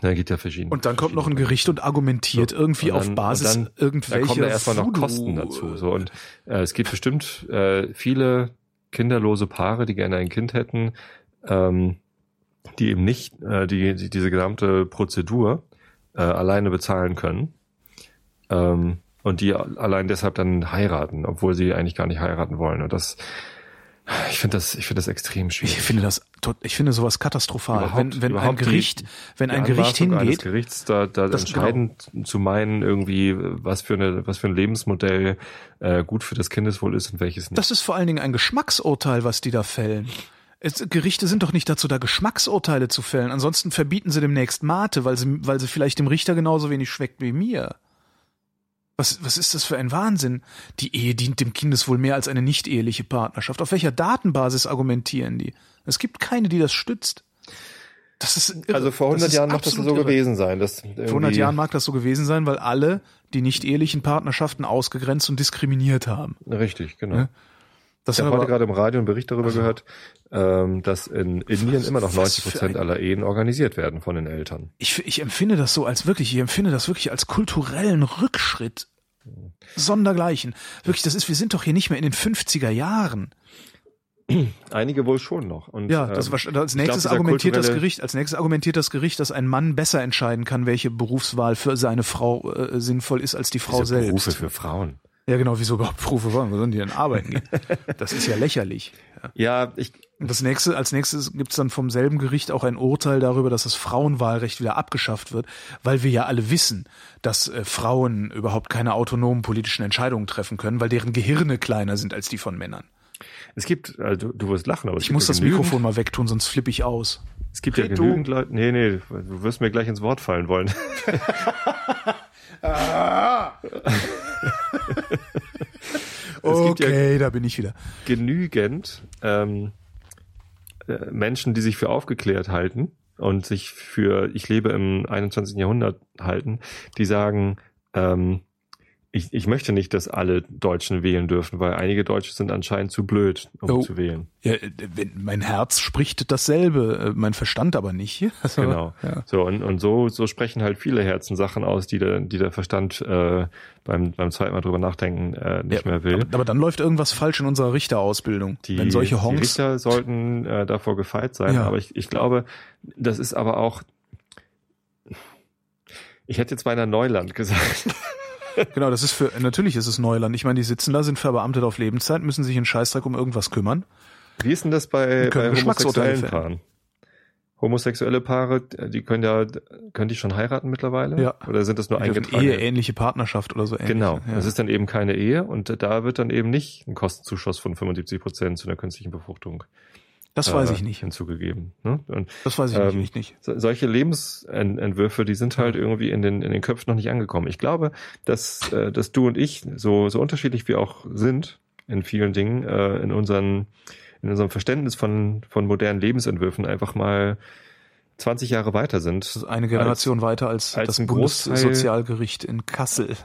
Da geht ja verschieden. Und dann kommt noch ein Gericht und argumentiert so. irgendwie und dann, auf Basis dann, irgendwelcher. Da kommen da erstmal noch Kosten dazu. So und äh, es gibt bestimmt äh, viele kinderlose Paare, die gerne ein Kind hätten, ähm, die eben nicht äh, die, die diese gesamte Prozedur äh, alleine bezahlen können ähm, und die allein deshalb dann heiraten, obwohl sie eigentlich gar nicht heiraten wollen. Und das ich finde das, ich finde das extrem schwierig. Ich finde das, ich finde sowas katastrophal. Überhaupt, wenn, wenn ein Gericht, die, wenn ein Gericht hingeht, Gerichts da, da entscheidend genau. zu meinen irgendwie, was für eine, was für ein Lebensmodell äh, gut für das Kindeswohl ist und welches nicht. Das ist vor allen Dingen ein Geschmacksurteil, was die da fällen. Es, Gerichte sind doch nicht dazu da, Geschmacksurteile zu fällen. Ansonsten verbieten sie demnächst Mate, weil sie, weil sie vielleicht dem Richter genauso wenig schmeckt wie mir. Was, was ist das für ein Wahnsinn? Die Ehe dient dem Kindeswohl mehr als eine nicht-eheliche Partnerschaft. Auf welcher Datenbasis argumentieren die? Es gibt keine, die das stützt. Das ist irre. Also vor 100 Jahren mag das so irre. gewesen sein. Dass vor 100 Jahren mag das so gewesen sein, weil alle die nicht-ehelichen Partnerschaften ausgegrenzt und diskriminiert haben. Richtig, genau. Ja? Das ich habe heute gerade im Radio einen Bericht darüber also, gehört, ähm, dass in Indien immer noch 90 Prozent aller Ehen organisiert werden von den Eltern. Ich, ich empfinde das so als wirklich, ich empfinde das wirklich als kulturellen Rückschritt. Sondergleichen. Wirklich, das ist, wir sind doch hier nicht mehr in den 50er Jahren. Einige wohl schon noch. Und, ja, das war, als nächstes glaub, argumentiert das Gericht, als nächstes argumentiert das Gericht, dass ein Mann besser entscheiden kann, welche Berufswahl für seine Frau äh, sinnvoll ist als die Frau selbst. Berufe für Frauen. Ja, genau, wieso überhaupt Berufe wollen? Wo sollen die denn arbeiten gehen? Das ist ja lächerlich. Ja, ich. Und das nächste, als nächstes gibt's dann vom selben Gericht auch ein Urteil darüber, dass das Frauenwahlrecht wieder abgeschafft wird, weil wir ja alle wissen, dass äh, Frauen überhaupt keine autonomen politischen Entscheidungen treffen können, weil deren Gehirne kleiner sind als die von Männern. Es gibt, also du wirst lachen, aber ich muss das Mikrofon mal wegtun, sonst flippe ich aus. Es gibt Red ja genügend Leute. Nee, nee, du wirst mir gleich ins Wort fallen wollen. ah. okay, ja da bin ich wieder. Genügend ähm, äh, Menschen, die sich für aufgeklärt halten und sich für ich lebe im 21. Jahrhundert halten, die sagen, ähm, ich, ich möchte nicht, dass alle Deutschen wählen dürfen, weil einige Deutsche sind anscheinend zu blöd, um oh. zu wählen. Ja, mein Herz spricht dasselbe, äh, mein Verstand aber nicht. Also, genau. Ja. So und, und so so sprechen halt viele Herzen Sachen aus, die der die der Verstand äh, beim beim zweiten Mal drüber nachdenken äh, nicht ja, mehr will. Aber, aber, dann läuft irgendwas falsch in unserer Richterausbildung. Die, wenn solche Honks die Richter sollten äh, davor gefeit sein. Aber ich, ich glaube, das ist aber auch ich hätte jetzt beinahe Neuland gesagt. genau, das ist für, natürlich ist es Neuland. Ich meine, die sitzen da, sind verbeamtet auf Lebenszeit, müssen sich in Scheißdreck um irgendwas kümmern. Wie ist denn das bei, bei homosexuellen Paaren? Homosexuelle Paare, die können ja, können die schon heiraten mittlerweile? Ja. Oder sind das nur eingetragen? Ehe, ähnliche Partnerschaft oder so ähnlich. Genau. Ja. Das ist dann eben keine Ehe und da wird dann eben nicht ein Kostenzuschuss von 75 Prozent zu einer künstlichen Befruchtung das weiß ich nicht. Hinzugegeben. Ne? Und, das weiß ich ähm, nicht, nicht. Solche Lebensentwürfe, die sind halt irgendwie in den, in den Köpfen noch nicht angekommen. Ich glaube, dass, äh, dass du und ich, so, so unterschiedlich wir auch sind in vielen Dingen, äh, in unseren, in unserem Verständnis von, von modernen Lebensentwürfen einfach mal 20 Jahre weiter sind. Eine Generation als, weiter als, als das Bundessozialgericht in Kassel.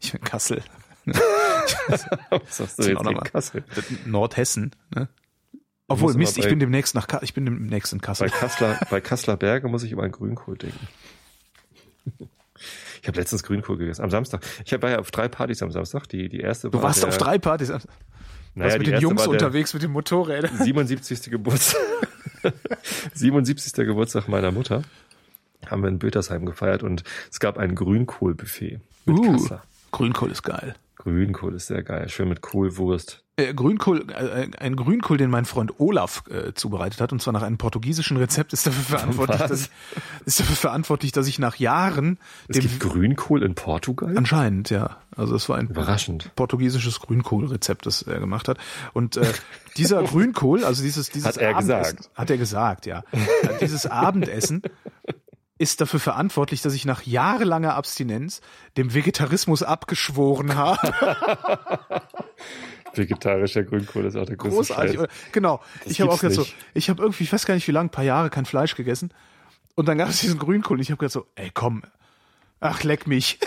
Ich bin Kassel. Was hast du jetzt in Kassel? Nordhessen. Ne? Obwohl, Mist, ich bin demnächst nach ich bin demnächst in Kassel. Bei Kassler, bei Kassler Berge muss ich über einen Grünkohl denken. Ich habe letztens Grünkohl gegessen, am Samstag. Ich war ja auf drei Partys am Samstag. Die, die erste Du warst der, auf drei Partys? Naja, Was mit den Jungs unterwegs mit den Motorrädern? 77. Geburtstag. 77. Geburtstag meiner Mutter. Haben wir in Bötersheim gefeiert und es gab ein Grünkohlbuffet mit uh, Kassler. Grünkohl ist geil. Grünkohl ist sehr geil. Schön mit Kohlwurst. Äh, Grünkohl, äh, ein Grünkohl, den mein Freund Olaf äh, zubereitet hat, und zwar nach einem portugiesischen Rezept, ist dafür verantwortlich, dass ich, ist dafür verantwortlich, dass ich nach Jahren es gibt Grünkohl in Portugal? Anscheinend, ja. Also es war ein Überraschend. portugiesisches Grünkohlrezept, das er gemacht hat. Und äh, dieser Grünkohl, also dieses, dieses hat er Abendessen, gesagt, hat er gesagt, ja. dieses Abendessen ist dafür verantwortlich, dass ich nach jahrelanger Abstinenz dem Vegetarismus abgeschworen habe. Vegetarischer Grünkohl ist auch der größte Großartig. Scheiß. Genau. Das ich habe auch gedacht so, ich habe irgendwie, ich weiß gar nicht wie lange, ein paar Jahre kein Fleisch gegessen. Und dann gab es diesen Grünkohl und ich habe gedacht so, ey komm, ach leck mich.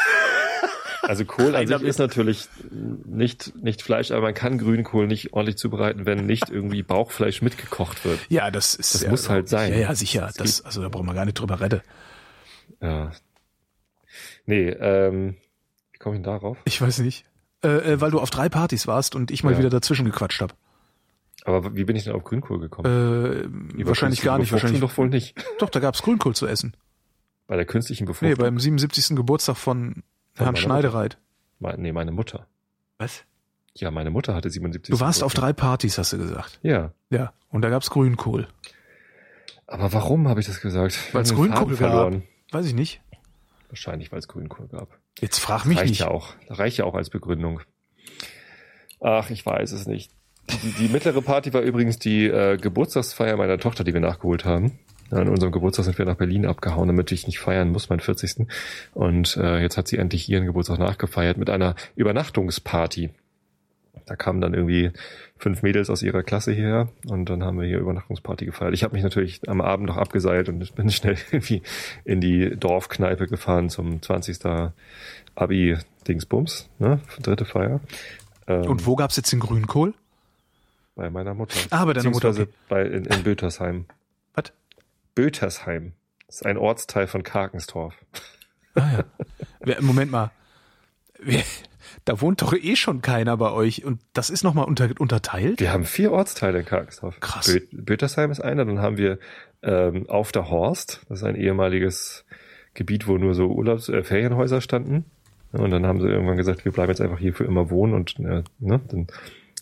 Also Kohl an sich ist natürlich nicht, nicht Fleisch, aber man kann Grünkohl nicht ordentlich zubereiten, wenn nicht irgendwie Bauchfleisch mitgekocht wird. Ja, das ist. Das ja, muss halt sein. Ja, ja, sicher. Das, also da brauchen wir gar nicht drüber reden. Ja. Nee, ähm, wie komme ich denn darauf? Ich weiß nicht. Äh, äh, weil du auf drei Partys warst und ich mal Ja. wieder dazwischen gequatscht habe. Aber wie bin ich denn auf Grünkohl gekommen? Äh, wahrscheinlich gar nicht. Wahrscheinlich. doch wohl nicht. Doch, da gab's Grünkohl zu essen. Bei der künstlichen Nee, Befruchtung? beim 77. Geburtstag von Herrn Schneidereit. Me- nee, meine Mutter. Was? Ja, meine Mutter hatte 77. Du warst auf drei Partys, hast du gesagt. Ja. Ja. Und da gab's Grünkohl. Aber warum habe ich das gesagt? Weil es Grünkohl gab. verloren. Weiß ich nicht. Wahrscheinlich, weil es Grünkohl gab. Jetzt frag mich reicht nicht. ja auch. Reicht ja auch als Begründung. Ach, ich weiß es nicht. Die, die mittlere Party war übrigens die äh, Geburtstagsfeier meiner Tochter, die wir nachgeholt haben. An unserem Geburtstag sind wir nach Berlin abgehauen, damit ich nicht feiern muss, meinen 40. Und äh, jetzt hat sie endlich ihren Geburtstag nachgefeiert mit einer Übernachtungsparty. Da kamen dann irgendwie fünf Mädels aus ihrer Klasse hierher und dann haben wir hier Übernachtungsparty gefeiert. Ich habe mich natürlich am Abend noch abgeseilt und bin schnell irgendwie in die Dorfkneipe gefahren zum 20. Abi-Dingsbums, ne? Dritte Feier. Ähm, Und wo gab's jetzt den Grünkohl? Bei meiner Mutter. Ah, bei deiner Mutter, Beziehungsweise Bei, in, in Bötersheim. Bötersheim. Das ist ein Ortsteil von Karkenstorf. Ah ja. Moment mal. Da wohnt doch eh schon keiner bei euch und das ist nochmal unter, unterteilt? Wir haben vier Ortsteile in Karkensdorf. Krass. Bö Bötersheim ist einer, dann haben wir ähm, Auf der Horst, das ist ein ehemaliges Gebiet, wo nur so Urlaubs äh, Ferienhäuser standen. Und dann haben sie irgendwann gesagt, wir bleiben jetzt einfach hier für immer wohnen und äh, ne, dann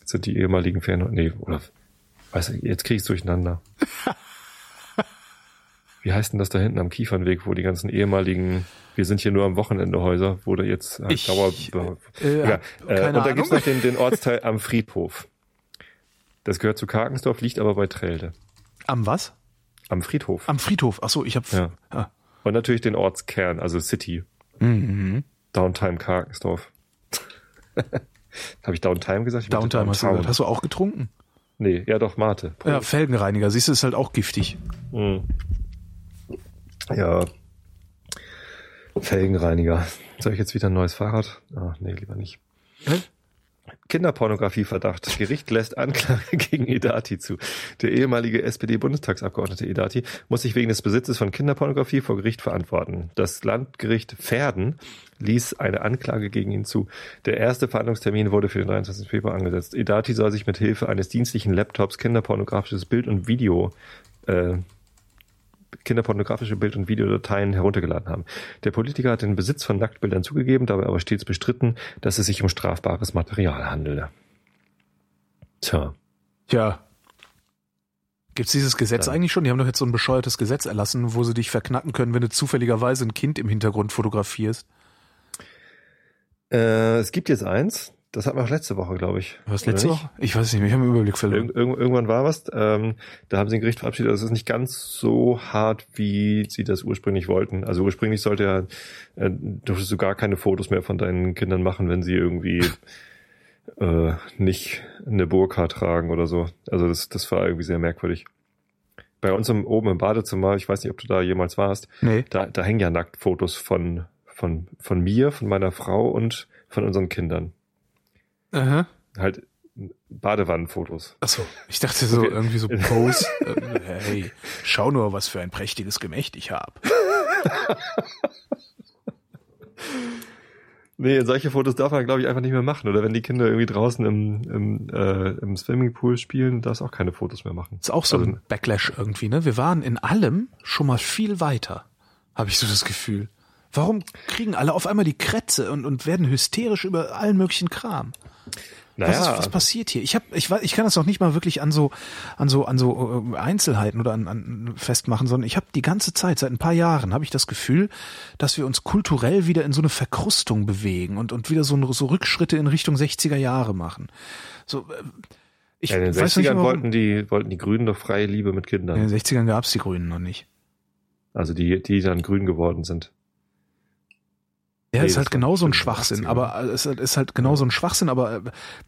sind die ehemaligen Ferienhäuser, nee, oder weiß ich, jetzt krieg ich's durcheinander. Wie heißt denn das da hinten am Kiefernweg, wo die ganzen ehemaligen, wir sind hier nur am Wochenende Häuser, wo da jetzt halt Ich, Dauer, äh, ja, hab äh, und da gibt's noch den, den Ortsteil am Friedhof. Das gehört zu Karkensdorf, liegt aber bei Trelde. Am was? Am Friedhof. Am Friedhof. Ach so, ich hab. Ja. Ah. Und natürlich den Ortskern, also City. Mhm. Downtime Karkensdorf. Habe ich Downtime gesagt? Ich Downtime hast du Downtown. gesagt. Hast du auch getrunken? Nee, ja doch, Mate. Ja, Felgenreiniger. Siehst du, ist halt auch giftig. Mhm. Ja. Felgenreiniger. Soll ich jetzt wieder ein neues Fahrrad? Ach, nee, lieber nicht. Hä? Kinderpornografieverdacht. Gericht lässt Anklage gegen Edati zu. Der ehemalige SPD-Bundestagsabgeordnete Edati muss sich wegen des Besitzes von Kinderpornografie vor Gericht verantworten. Das Landgericht Verden ließ eine Anklage gegen ihn zu. Der erste Verhandlungstermin wurde für den 23. Februar angesetzt. Edati soll sich mit Hilfe eines dienstlichen Laptops kinderpornografisches Bild und Video äh, kinderpornografische Bild- und Videodateien heruntergeladen haben. Der Politiker hat den Besitz von Nacktbildern zugegeben, dabei aber stets bestritten, dass es sich um strafbares Material handele. Tja, Tja. Gibt's dieses Gesetz Dann- eigentlich schon? Die haben doch jetzt so ein bescheuertes Gesetz erlassen, wo sie dich verknacken können, wenn du zufälligerweise ein Kind im Hintergrund fotografierst. äh, es gibt jetzt eins, das hatten wir auch letzte Woche, glaube ich. Was letzte? Woche? Ich weiß nicht ich habe den Überblick verloren. Irg irgendwann war was, ähm, da haben sie ein Gericht verabschiedet, das ist nicht ganz so hart, wie sie das ursprünglich wollten. Also ursprünglich sollte ja, äh, durftest du gar keine Fotos mehr von deinen Kindern machen, wenn sie irgendwie äh, nicht eine Burka tragen oder so. Also das, das war irgendwie sehr merkwürdig. Bei uns im, oben im Badezimmer, ich weiß nicht, ob du da jemals warst, Nee. da, da hängen ja Nacktfotos von, von, von mir, von meiner Frau und von unseren Kindern. Aha. Halt Badewannenfotos. Achso, ich dachte so Okay. irgendwie so Pose. äh, hey, schau nur, was für ein prächtiges Gemächt ich hab. Nee, solche Fotos darf man, glaube ich, einfach nicht mehr machen. Oder wenn die Kinder irgendwie draußen im, im, äh, im Swimmingpool spielen, darfst auch keine Fotos mehr machen. Ist auch so Also- ein Backlash irgendwie, ne? Wir waren in allem schon mal viel weiter, habe ich so das Gefühl. Warum kriegen alle auf einmal die Krätze und, und werden hysterisch über allen möglichen Kram? Was, ist, Naja, was passiert hier? Ich hab, ich weiß, ich kann das noch nicht mal wirklich an so, an so, an so äh, Einzelheiten oder an, an festmachen, sondern ich habe die ganze Zeit seit ein paar Jahren habe ich das Gefühl, dass wir uns kulturell wieder in so eine Verkrustung bewegen und und wieder so, so Rückschritte in Richtung 60er Jahre machen. So, äh, ich ja, in den weiß nicht 60ern warum. wollten die, wollten die Grünen doch freie Liebe mit In Kindern. den 60ern gab's die Grünen noch nicht. Also die, die dann grün geworden sind. Ja, nee, ist halt genauso ein Schwachsinn, aber es ist halt genauso ein Schwachsinn, aber äh,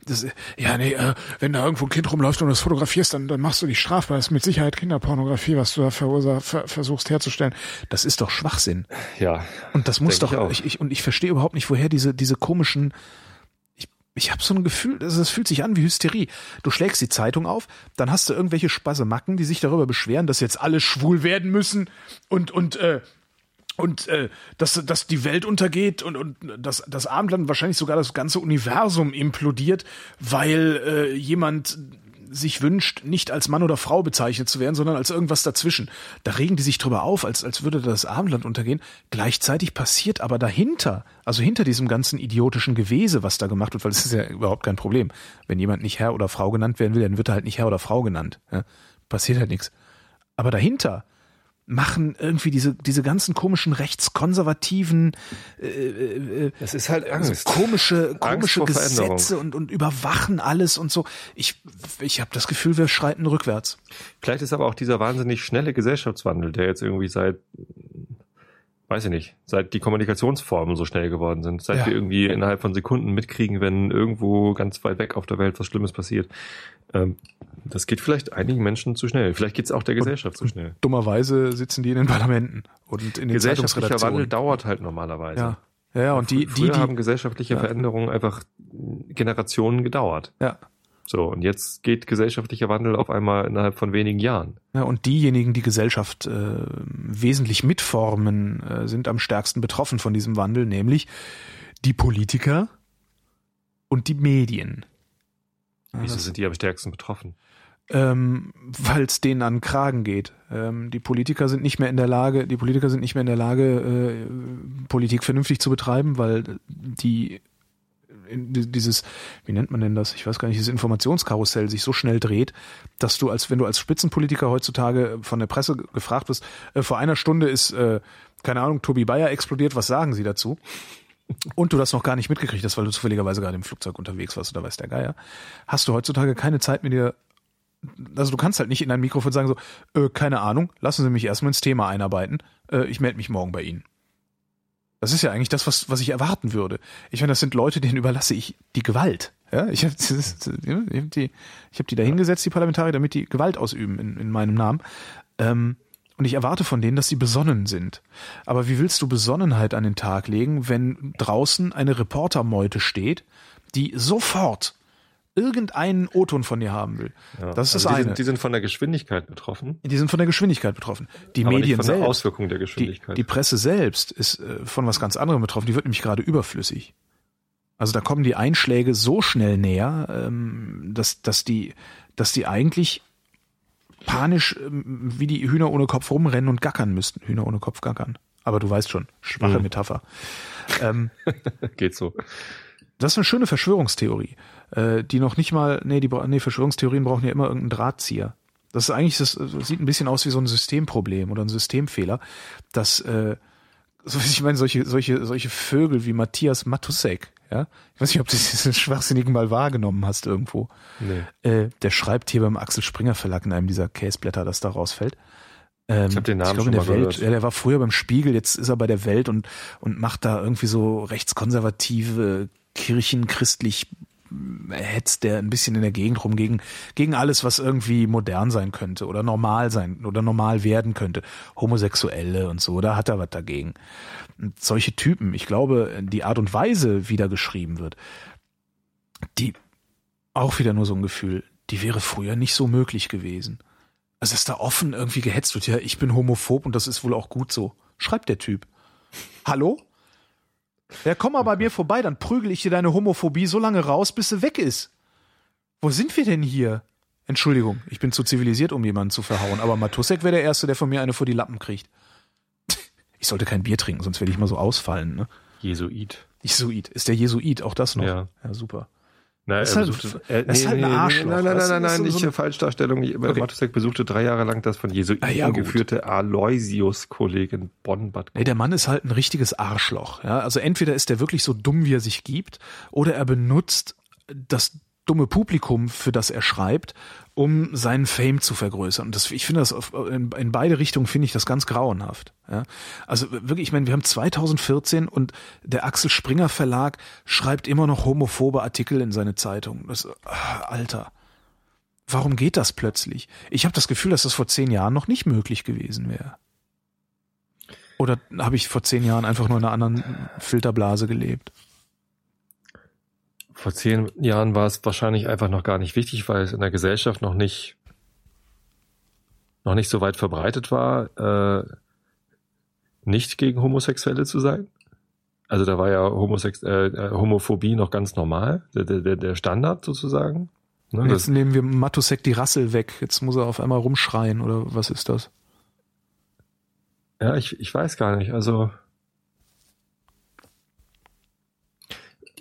das, ja, nee, äh, wenn da irgendwo ein Kind rumläuft und das fotografierst, dann, dann machst du dich strafbar. Das ist mit Sicherheit Kinderpornografie, was du da verursach, ver, versuchst herzustellen. Das ist doch Schwachsinn. Ja. Und das muss doch, ich, ich, und ich verstehe überhaupt nicht, woher diese, diese komischen, ich, ich habe so ein Gefühl, das, fühlt sich an wie Hysterie. Du schlägst die Zeitung auf, dann hast du irgendwelche Spasemacken, die sich darüber beschweren, dass jetzt alle schwul werden müssen und, und, äh, und äh, dass, dass die Welt untergeht und, und dass das Abendland wahrscheinlich sogar das ganze Universum implodiert, weil äh, jemand sich wünscht, nicht als Mann oder Frau bezeichnet zu werden, sondern als irgendwas dazwischen. Da regen die sich drüber auf, als, als würde das Abendland untergehen. Gleichzeitig passiert aber dahinter, also hinter diesem ganzen idiotischen Gewese, was da gemacht wird, weil es ist ja überhaupt kein Problem. Wenn jemand nicht Herr oder Frau genannt werden will, dann wird er halt nicht Herr oder Frau genannt. Ja? Passiert halt nichts. Aber dahinter machen irgendwie diese diese ganzen komischen rechtskonservativen äh, äh, das ist halt Angst. komische komische Angst Gesetze und und überwachen alles und so. Ich ich habe das Gefühl wir schreiten rückwärts. Vielleicht ist aber auch dieser wahnsinnig schnelle Gesellschaftswandel der jetzt irgendwie seit weiß ich nicht, seit die Kommunikationsformen so schnell geworden sind, seit ja. wir irgendwie innerhalb von Sekunden mitkriegen, wenn irgendwo ganz weit weg auf der Welt was Schlimmes passiert. Ähm, das geht vielleicht einigen Menschen zu schnell. Vielleicht geht es auch der Gesellschaft zu schnell. Dummerweise sitzen die in den Parlamenten und in den Gesellschaftlicher Wandel dauert halt normalerweise. Ja. Ja, und die, die, die haben gesellschaftliche ja. Veränderungen einfach Generationen gedauert. Ja. So, und jetzt geht gesellschaftlicher Wandel auf einmal innerhalb von wenigen Jahren. Ja, und diejenigen, die Gesellschaft äh, wesentlich mitformen, äh, sind am stärksten betroffen von diesem Wandel, nämlich die Politiker und die Medien. Wieso sind die am stärksten betroffen? Ähm, Weil es denen an den Kragen geht. Ähm, die Politiker sind nicht mehr in der Lage, die Politiker sind nicht mehr in der Lage, äh, Politik vernünftig zu betreiben, weil die dieses, wie nennt man denn das? Ich weiß gar nicht, dieses Informationskarussell sich so schnell dreht, dass du als, wenn du als Spitzenpolitiker heutzutage von der Presse gefragt wirst, äh, vor einer Stunde ist, äh, keine Ahnung, Tobi Bayer explodiert, was sagen Sie dazu? und du das noch gar nicht mitgekriegt hast, weil du zufälligerweise gerade im Flugzeug unterwegs warst oder weiß der Geier, hast du heutzutage keine Zeit mit dir, also du kannst halt nicht in dein Mikrofon sagen so, äh, keine Ahnung, lassen Sie mich erstmal ins Thema einarbeiten, äh, ich melde mich morgen bei Ihnen. Das ist ja eigentlich das, was, was ich erwarten würde. Ich meine, das sind Leute, denen überlasse ich die Gewalt. Ja, ich habe die, hab die da hingesetzt, die Parlamentarier, damit die Gewalt ausüben in, in meinem Namen. Ähm, und ich erwarte von denen, dass sie besonnen sind. Aber wie willst du Besonnenheit an den Tag legen, wenn draußen eine Reportermeute steht, die sofort irgendeinen O-Ton von dir haben will. Ja, das ist also das die eine. Sind, die sind von der Geschwindigkeit betroffen. Die sind von der Geschwindigkeit betroffen. Die Aber Medien nicht von selbst. Der Auswirkung der Geschwindigkeit. Die, die Presse selbst ist äh, von was ganz anderem betroffen. Die wird nämlich gerade überflüssig. Also da kommen die Einschläge so schnell näher, ähm, dass, dass die, dass die eigentlich panisch ähm, wie die Hühner ohne Kopf rumrennen und gackern müssten. Hühner ohne Kopf gackern. Aber du weißt schon, schwache mhm. Metapher. Ähm, Geht so. Das ist eine schöne Verschwörungstheorie, äh, die noch nicht mal, nee, die nee, Verschwörungstheorien brauchen ja immer irgendeinen Drahtzieher. Das ist eigentlich, das, das sieht ein bisschen aus wie so ein Systemproblem oder ein Systemfehler, dass äh, so ich meine, solche, solche, solche Vögel wie Matthias Matusek, ja, ich weiß nicht, ob du diesen Schwachsinnigen mal wahrgenommen hast irgendwo. Nee. Äh, der schreibt hier beim Axel Springer Verlag in einem dieser Caseblätter, das da rausfällt. Ähm, ich habe den Namen ich glaub, schon der mal Welt, gehört. Ja, der war früher beim Spiegel, jetzt ist er bei der Welt und und macht da irgendwie so rechtskonservative kirchenchristlich hetzt der ein bisschen in der Gegend rum gegen, gegen alles, was irgendwie modern sein könnte oder normal sein oder normal werden könnte. Homosexuelle und so, da hat er was dagegen. Und solche Typen, ich glaube, die Art und Weise, wie da geschrieben wird, die, auch wieder nur so ein Gefühl, die wäre früher nicht so möglich gewesen. Also, dass da offen irgendwie gehetzt wird, ja, ich bin homophob und das ist wohl auch gut so. Schreibt der Typ. Hallo? Ja, komm mal bei mir vorbei, dann prügel ich dir deine Homophobie so lange raus, bis sie weg ist. Wo sind wir denn hier? Entschuldigung, ich bin zu zivilisiert, um jemanden zu verhauen, aber Matusek wäre der Erste, der von mir eine vor die Lappen kriegt. Ich sollte kein Bier trinken, sonst werde ich mal so ausfallen, ne? Jesuit. Jesuit. Ist der Jesuit auch das noch? Ja. Ja, super. Nein, Das er halt- besuchte, äh, das ist halt ein Arschloch, Nein, nein, nein, nein, ist nicht so ein- eine Falschdarstellung. Okay. Matusek besuchte drei Jahre lang das von Jesuiten Ah, ja, geführte Aloysius-Kolleg in Bonn-Bad Ey, der Mann ist halt ein richtiges Arschloch. Ja? Also entweder ist er wirklich so dumm, wie er sich gibt, oder er benutzt das dumme Publikum, für das er schreibt, um seinen Fame zu vergrößern. Und das, ich finde das auf, in, in beide Richtungen finde ich das ganz grauenhaft. Ja? Also wirklich, ich meine, wir haben 2014 und der Axel Springer Verlag schreibt immer noch homophobe Artikel in seine Zeitung. Das, ach, Alter, warum geht das plötzlich? Ich habe das Gefühl, dass das vor zehn Jahren noch nicht möglich gewesen wäre. Oder habe ich vor zehn Jahren einfach nur in einer anderen Filterblase gelebt? Vor zehn Jahren war es wahrscheinlich einfach noch gar nicht wichtig, weil es in der Gesellschaft noch nicht noch nicht so weit verbreitet war, äh, nicht gegen Homosexuelle zu sein. Also da war ja Homosex äh, äh Homophobie noch ganz normal, der, der, der Standard sozusagen. Ne, jetzt nehmen wir Matusek die Rassel weg. Jetzt muss er auf einmal rumschreien oder was ist das? Ja, ich, ich weiß gar nicht. Also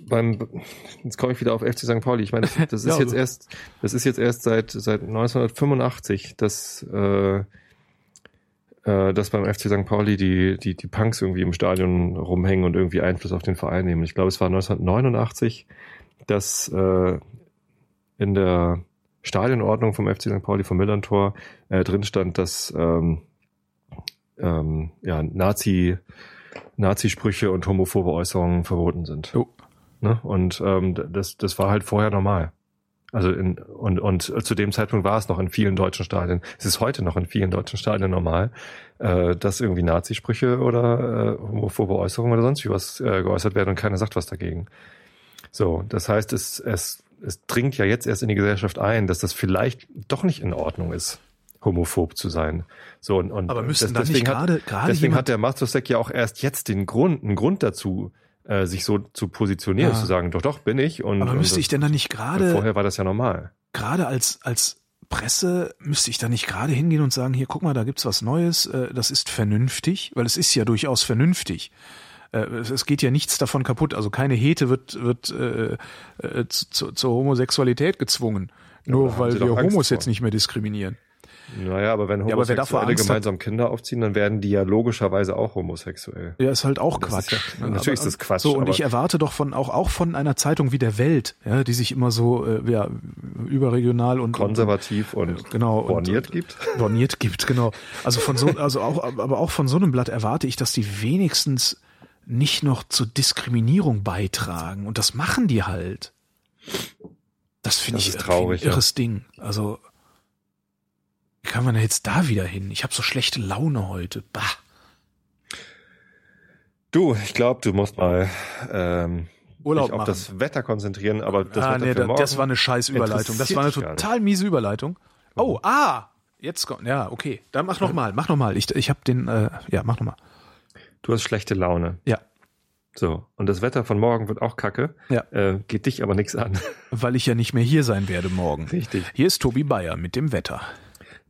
beim jetzt komme ich wieder auf FC St. Pauli. Ich meine, das, das ist ja, jetzt erst das ist jetzt erst seit seit 1985, dass äh, äh, dass beim FC St. Pauli die die die Punks irgendwie im Stadion rumhängen und irgendwie Einfluss auf den Verein nehmen. Ich glaube, es war 1989, dass äh, in der Stadionordnung vom FC St. Pauli vom Millern-Tor äh, drin stand, dass ähm, ähm, ja, Nazi, Nazi-Sprüche und homophobe Äußerungen verboten sind. Oh. Ne? Und ähm, das, das war halt vorher normal. Also in, und, und zu dem Zeitpunkt war es noch in vielen deutschen Stadien. Es ist heute noch in vielen deutschen Stadien normal, äh, dass irgendwie Nazi-Sprüche oder äh, homophobe Äußerungen oder sonst wie was äh, geäußert werden und keiner sagt was dagegen. So, das heißt, es, es, es dringt ja jetzt erst in die Gesellschaft ein, dass das vielleicht doch nicht in Ordnung ist homophob zu sein. So und, und aber müssten das, deswegen, grade, grade deswegen hat der Mastosek ja auch erst jetzt den Grund, einen Grund dazu, äh, sich so zu positionieren, ja. zu sagen, doch, doch, bin ich. Und, aber müsste und ich denn da nicht gerade? Vorher war das ja normal. Gerade als als Presse müsste ich da nicht gerade hingehen und sagen, hier, guck mal, da gibt's was Neues, äh, das ist vernünftig, weil es ist ja durchaus vernünftig. Äh, es geht ja nichts davon kaputt. Also keine Hete wird, wird äh, äh, zu, zur Homosexualität gezwungen. Nur ja, weil wir Homos jetzt nicht mehr diskriminieren. Naja, aber wenn Homosexuelle ja, gemeinsam hat, Kinder aufziehen, dann werden die ja logischerweise auch homosexuell. Ja, ist halt auch das Quatsch. Ist ja, natürlich aber, ist das Quatsch. So, und ich erwarte doch von auch, auch von einer Zeitung wie der Welt, ja, die sich immer so äh, ja, überregional und konservativ und, und genau borniert und, gibt. Borniert gibt, genau. Also von so, also auch, aber auch von so einem Blatt erwarte ich, dass die wenigstens nicht noch zur Diskriminierung beitragen. Und das machen die halt. Das finde ich ein irres ja. Ding. Also wie kann man jetzt da wieder hin? Ich habe so schlechte Laune heute. Bah. Du, ich glaube, du musst mal ähm, Urlaub auf das Wetter konzentrieren, aber das ah, Wetter nee, da, das war eine scheiß Überleitung. Das war eine total miese Überleitung. Oh, ah, jetzt kommt, ja, okay. Dann mach noch mal, mach noch mal. Ich, ich habe den, äh, ja, mach noch mal. Du hast schlechte Laune. Ja. So, und das Wetter von morgen wird auch kacke. Ja. Äh, geht dich aber nichts an. Weil ich ja nicht mehr hier sein werde morgen. Richtig. Hier ist Tobi Bayer mit dem Wetter.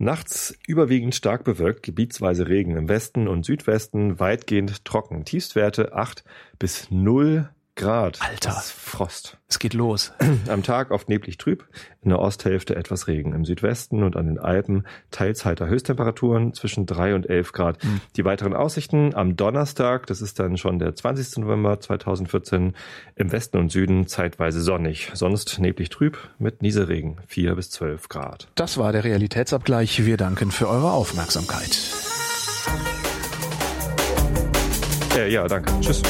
Nachts überwiegend stark bewölkt, gebietsweise Regen im Westen und Südwesten, weitgehend trocken. Tiefstwerte 8 bis 0 Grad. Alter. Das ist Frost. Es geht los. Am Tag oft neblig trüb, in der Osthälfte etwas Regen. Im Südwesten und an den Alpen teils heiter Höchsttemperaturen zwischen 3 und 11 Grad. Mhm. Die weiteren Aussichten am Donnerstag, das ist dann schon der 20. November 2014, im Westen und Süden zeitweise sonnig. Sonst neblig trüb mit Nieselregen 4 bis 12 Grad. Das war der Realitätsabgleich. Wir danken für eure Aufmerksamkeit. Äh, ja, danke. Tschüss.